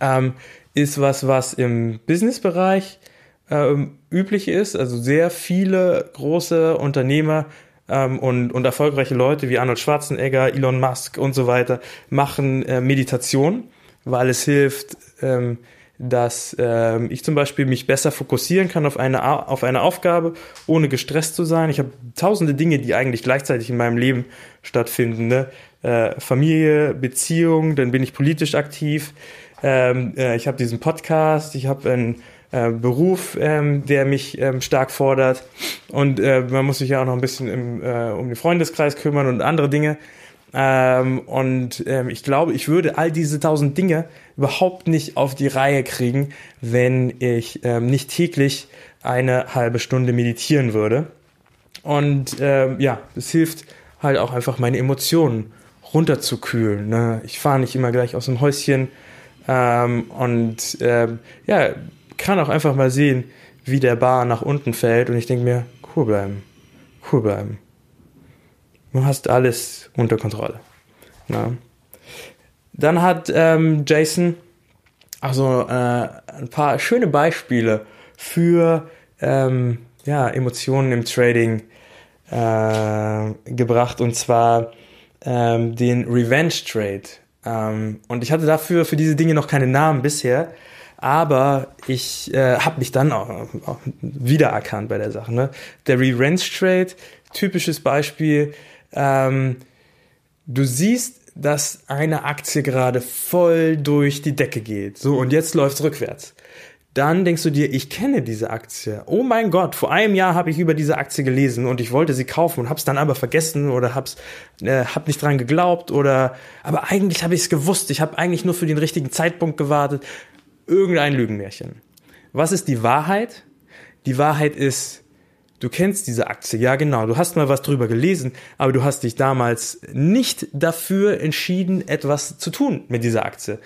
Ähm, ist was, was im Businessbereich ähm, üblich ist. Also sehr viele große Unternehmer ähm, und, und erfolgreiche Leute wie Arnold Schwarzenegger, Elon Musk und so weiter machen äh, Meditation, weil es hilft, ähm, dass ähm, ich zum Beispiel mich besser fokussieren kann auf eine, auf eine Aufgabe, ohne gestresst zu sein. Ich habe tausende Dinge, die eigentlich gleichzeitig in meinem Leben stattfinden. Ne? Äh, Familie, Beziehung, dann bin ich politisch aktiv. Ähm, äh, ich habe diesen Podcast, ich habe einen äh, Beruf, ähm, der mich ähm, stark fordert. Und äh, man muss sich ja auch noch ein bisschen im, äh, um den Freundeskreis kümmern und andere Dinge. Ähm, und ähm, ich glaube, ich würde all diese tausend Dinge überhaupt nicht auf die Reihe kriegen, wenn ich ähm, nicht täglich eine halbe Stunde meditieren würde. Und ähm, ja, es hilft halt auch einfach meine Emotionen runterzukühlen. Ne? Ich fahre nicht immer gleich aus dem Häuschen ähm, und ähm, ja, kann auch einfach mal sehen, wie der Bar nach unten fällt und ich denke mir, cool bleiben, cool bleiben. Du hast alles unter Kontrolle. Ja. Dann hat ähm, Jason also äh, ein paar schöne Beispiele für ähm, ja, Emotionen im Trading äh, gebracht und zwar ähm, den Revenge Trade. Ähm, und ich hatte dafür für diese Dinge noch keine Namen bisher, aber ich äh, habe mich dann auch, auch wiedererkannt bei der Sache. Ne? Der Revenge Trade, typisches Beispiel, ähm, du siehst, dass eine Aktie gerade voll durch die Decke geht. So, und jetzt läuft's rückwärts. Dann denkst du dir, ich kenne diese Aktie. Oh mein Gott, vor einem Jahr habe ich über diese Aktie gelesen und ich wollte sie kaufen und hab's dann aber vergessen oder hab's äh, hab nicht dran geglaubt oder aber eigentlich habe ich es gewusst. Ich habe eigentlich nur für den richtigen Zeitpunkt gewartet. Irgendein Lügenmärchen. Was ist die Wahrheit? Die Wahrheit ist, Du kennst diese Aktie, ja genau, du hast mal was drüber gelesen, aber du hast dich damals nicht dafür entschieden, etwas zu tun mit dieser Aktie.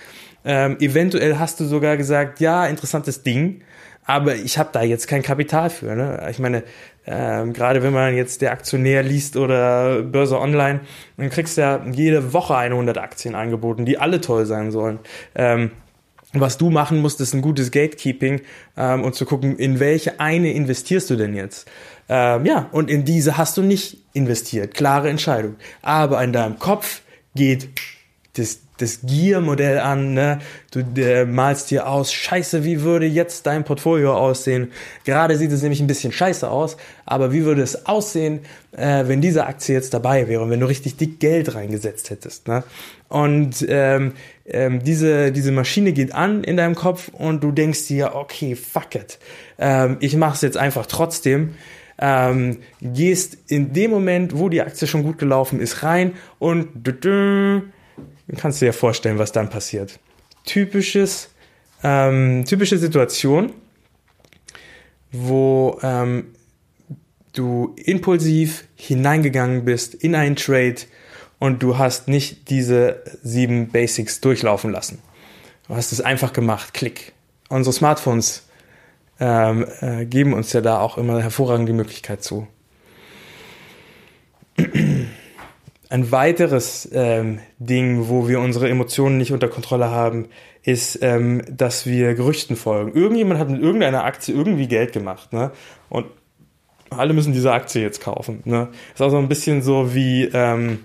Ähm, eventuell hast du sogar gesagt, ja, interessantes Ding, aber ich habe da jetzt kein Kapital für. Ne? Ich meine, ähm, gerade wenn man jetzt der Aktionär liest oder Börse Online, dann kriegst du ja jede Woche 100 Aktien angeboten, die alle toll sein sollen. Ähm, was du machen musst, ist ein gutes Gatekeeping ähm, und zu gucken, in welche eine investierst du denn jetzt. Ähm, ja, und in diese hast du nicht investiert. Klare Entscheidung. Aber in deinem Kopf geht das, das Gear-Modell an, ne? Du äh, malst dir aus, scheiße, wie würde jetzt dein Portfolio aussehen? Gerade sieht es nämlich ein bisschen scheiße aus, aber wie würde es aussehen, äh, wenn diese Aktie jetzt dabei wäre und wenn du richtig dick Geld reingesetzt hättest, ne? Und ähm, ähm, diese, diese Maschine geht an in deinem Kopf und du denkst dir, okay, fuck it. Ähm, ich mache es jetzt einfach trotzdem. Ähm, gehst in dem Moment, wo die Aktie schon gut gelaufen ist, rein und du, kannst dir ja vorstellen, was dann passiert. Typisches, ähm, typische Situation, wo ähm, du impulsiv hineingegangen bist in einen Trade und du hast nicht diese sieben Basics durchlaufen lassen. Du hast es einfach gemacht, klick. Unsere Smartphones ähm, äh, geben uns ja da auch immer hervorragend die Möglichkeit zu. Ein weiteres ähm, Ding, wo wir unsere Emotionen nicht unter Kontrolle haben, ist, ähm, dass wir Gerüchten folgen. Irgendjemand hat mit irgendeiner Aktie irgendwie Geld gemacht, ne? Und alle müssen diese Aktie jetzt kaufen. Ne? Ist auch so ein bisschen so wie ähm,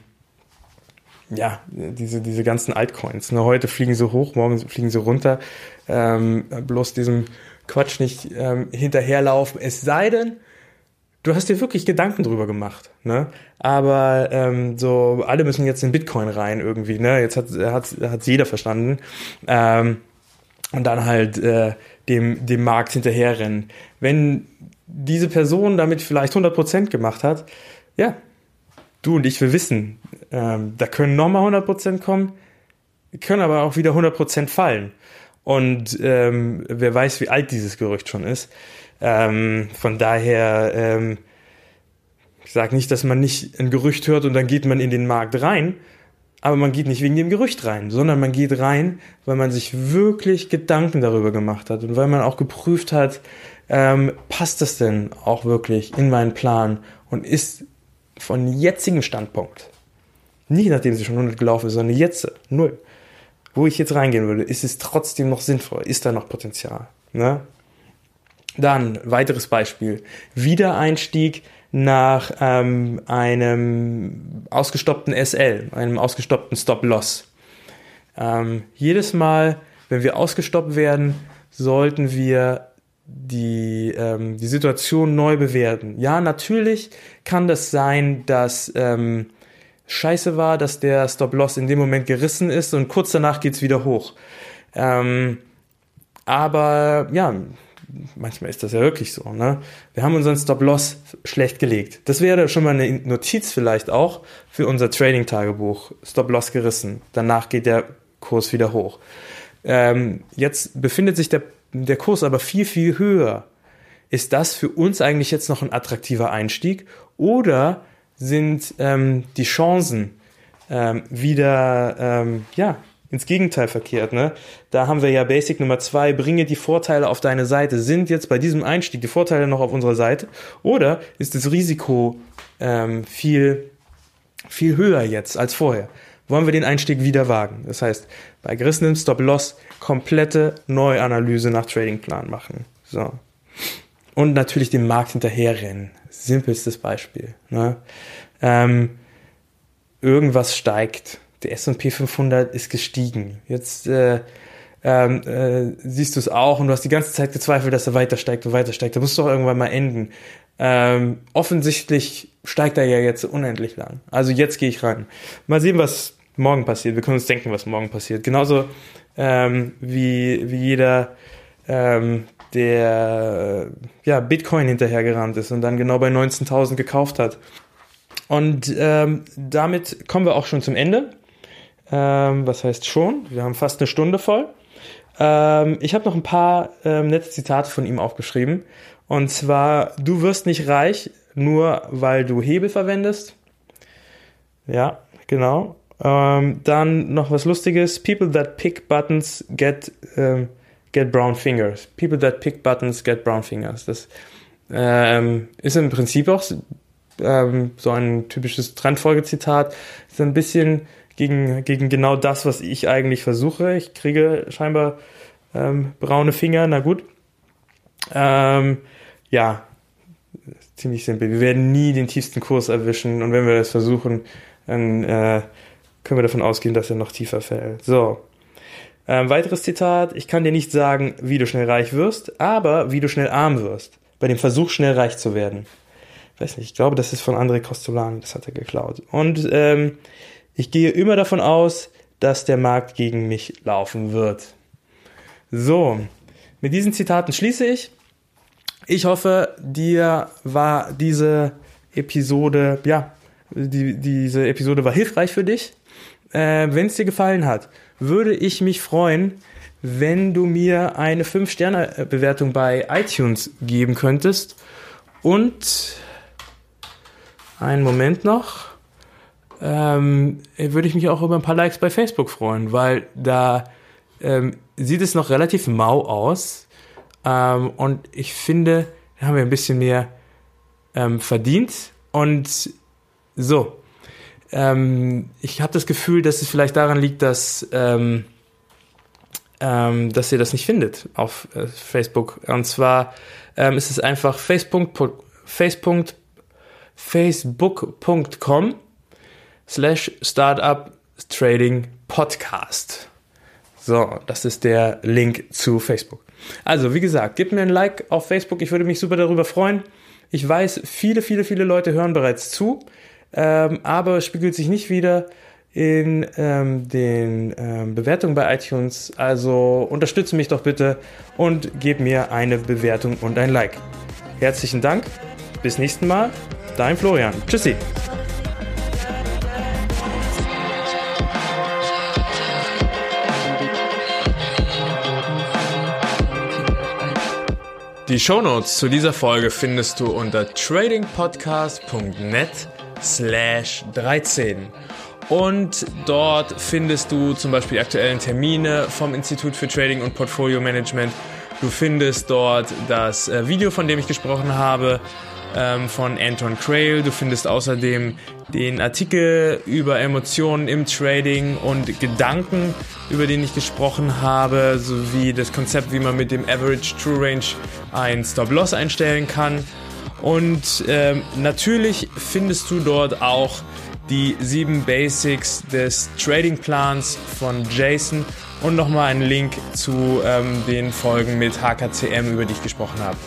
ja, diese, diese ganzen Altcoins. Ne? Heute fliegen sie hoch, morgen fliegen sie runter. Ähm, bloß diesem Quatsch nicht ähm, hinterherlaufen. Es sei denn, du hast dir wirklich Gedanken drüber gemacht. Ne? Aber ähm, so, alle müssen jetzt in Bitcoin rein irgendwie. Ne? Jetzt hat hat hat's jeder verstanden. Ähm, und dann halt äh, dem, dem Markt hinterherrennen. Wenn diese Person damit vielleicht 100% gemacht hat, ja, du und ich, wir wissen, ähm, da können nochmal 100% kommen, können aber auch wieder 100% fallen. Und ähm, wer weiß, wie alt dieses Gerücht schon ist. Ähm, von daher, ähm, ich sage nicht, dass man nicht ein Gerücht hört und dann geht man in den Markt rein, aber man geht nicht wegen dem Gerücht rein, sondern man geht rein, weil man sich wirklich Gedanken darüber gemacht hat und weil man auch geprüft hat, ähm, passt das denn auch wirklich in meinen Plan und ist von jetzigem Standpunkt, nicht nachdem sie schon 100 gelaufen ist, sondern jetzt, null, wo ich jetzt reingehen würde, ist es trotzdem noch sinnvoll, ist da noch Potenzial. Ne? Dann, weiteres Beispiel, Wiedereinstieg nach ähm, einem ausgestoppten SL, einem ausgestoppten Stop-Loss. Ähm, jedes Mal, wenn wir ausgestoppt werden, sollten wir die, ähm, die Situation neu bewerten. Ja, natürlich kann das sein, dass ähm, scheiße war, dass der Stop-Loss in dem Moment gerissen ist und kurz danach geht's wieder hoch. Ähm, aber ja, manchmal ist das ja wirklich so. Ne? Wir haben unseren Stop-Loss schlecht gelegt. Das wäre schon mal eine Notiz vielleicht auch für unser Trading-Tagebuch. Stop-Loss gerissen. Danach geht der Kurs wieder hoch. Ähm, jetzt befindet sich der der Kurs aber viel, viel höher. Ist das für uns eigentlich jetzt noch ein attraktiver Einstieg oder sind ähm, die Chancen ähm, wieder ähm, ja, ins Gegenteil verkehrt? Ne? Da haben wir ja Basic Nummer zwei, bringe die Vorteile auf deine Seite. Sind jetzt bei diesem Einstieg die Vorteile noch auf unserer Seite oder ist das Risiko ähm, viel, viel höher jetzt als vorher? wollen wir den Einstieg wieder wagen. Das heißt, bei gerissenem Stop-Loss komplette Neuanalyse nach Tradingplan machen. So. Und natürlich dem Markt hinterherrennen. Simpelstes Beispiel. Ne? Ähm, irgendwas steigt. Der S&P 500 ist gestiegen. Jetzt äh, ähm, äh, siehst du es auch und du hast die ganze Zeit gezweifelt, dass er weiter steigt und weiter steigt. Da muss doch irgendwann mal enden. Ähm, offensichtlich steigt er ja jetzt unendlich lang. Also jetzt gehe ich rein. Mal sehen, was morgen passiert. Wir können uns denken, was morgen passiert. Genauso ähm, wie, wie jeder, ähm, der ja, Bitcoin hinterhergerannt ist und dann genau bei 19.000 gekauft hat. Und ähm, damit kommen wir auch schon zum Ende. Ähm, was heißt schon? Wir haben fast eine Stunde voll. Ähm, ich habe noch ein paar ähm, nette Zitate von ihm aufgeschrieben. Und zwar, du wirst nicht reich, nur weil du Hebel verwendest. Ja, genau. Ähm, dann noch was Lustiges. People that pick buttons get, ähm, get brown fingers. People that pick buttons get brown fingers. Das ähm, ist im Prinzip auch ähm, so ein typisches Trendfolgezitat. Ist ein bisschen gegen, gegen genau das, was ich eigentlich versuche. Ich kriege scheinbar ähm, braune Finger, na gut. Ähm, ja, ziemlich simpel. Wir werden nie den tiefsten Kurs erwischen und wenn wir das versuchen, dann äh, können wir davon ausgehen, dass er noch tiefer fällt. So. Ähm, weiteres Zitat. Ich kann dir nicht sagen, wie du schnell reich wirst, aber wie du schnell arm wirst. Bei dem Versuch, schnell reich zu werden. Ich weiß nicht, ich glaube, das ist von André Costolani, das hat er geklaut. Und ähm, ich gehe immer davon aus, dass der Markt gegen mich laufen wird. So, mit diesen Zitaten schließe ich. Ich hoffe, dir war diese Episode, ja, die, diese Episode war hilfreich für dich. Äh, Wenn es dir gefallen hat, würde ich mich freuen, wenn du mir eine 5-Sterne-Bewertung bei iTunes geben könntest. Und einen Moment noch. Ähm, würde ich mich auch über ein paar Likes bei Facebook freuen, weil da ähm, sieht es noch relativ mau aus. Ähm, und ich finde, da haben wir ein bisschen mehr ähm, verdient. Und so, ähm, ich habe das Gefühl, dass es vielleicht daran liegt, dass, ähm, ähm, dass ihr das nicht findet auf äh, Facebook. Und zwar ähm, ist es einfach facebook.com Facebook, facebook slash startup trading podcast. So, das ist der Link zu Facebook. Also, wie gesagt, gebt mir ein Like auf Facebook. Ich würde mich super darüber freuen. Ich weiß, viele, viele, viele Leute hören bereits zu, ähm, aber spiegelt sich nicht wieder in ähm, den ähm, Bewertungen bei iTunes. Also unterstütze mich doch bitte und gib mir eine Bewertung und ein Like. Herzlichen Dank. Bis nächsten Mal. Dein Florian. Tschüssi. Die Shownotes zu dieser Folge findest du unter tradingpodcast.net slash 13. Und dort findest du zum Beispiel die aktuellen Termine vom Institut für Trading und Portfolio Management. Du findest dort das äh, Video, von dem ich gesprochen habe, ähm, von Anton Crail. Du findest außerdem den Artikel über Emotionen im Trading und Gedanken, über den ich gesprochen habe, sowie das Konzept, wie man mit dem Average True Range ein Stop-Loss einstellen kann. Und ähm, natürlich findest du dort auch die sieben Basics des Trading Plans von Jason und nochmal einen Link zu ähm, den Folgen mit HKCM, über die ich gesprochen habe.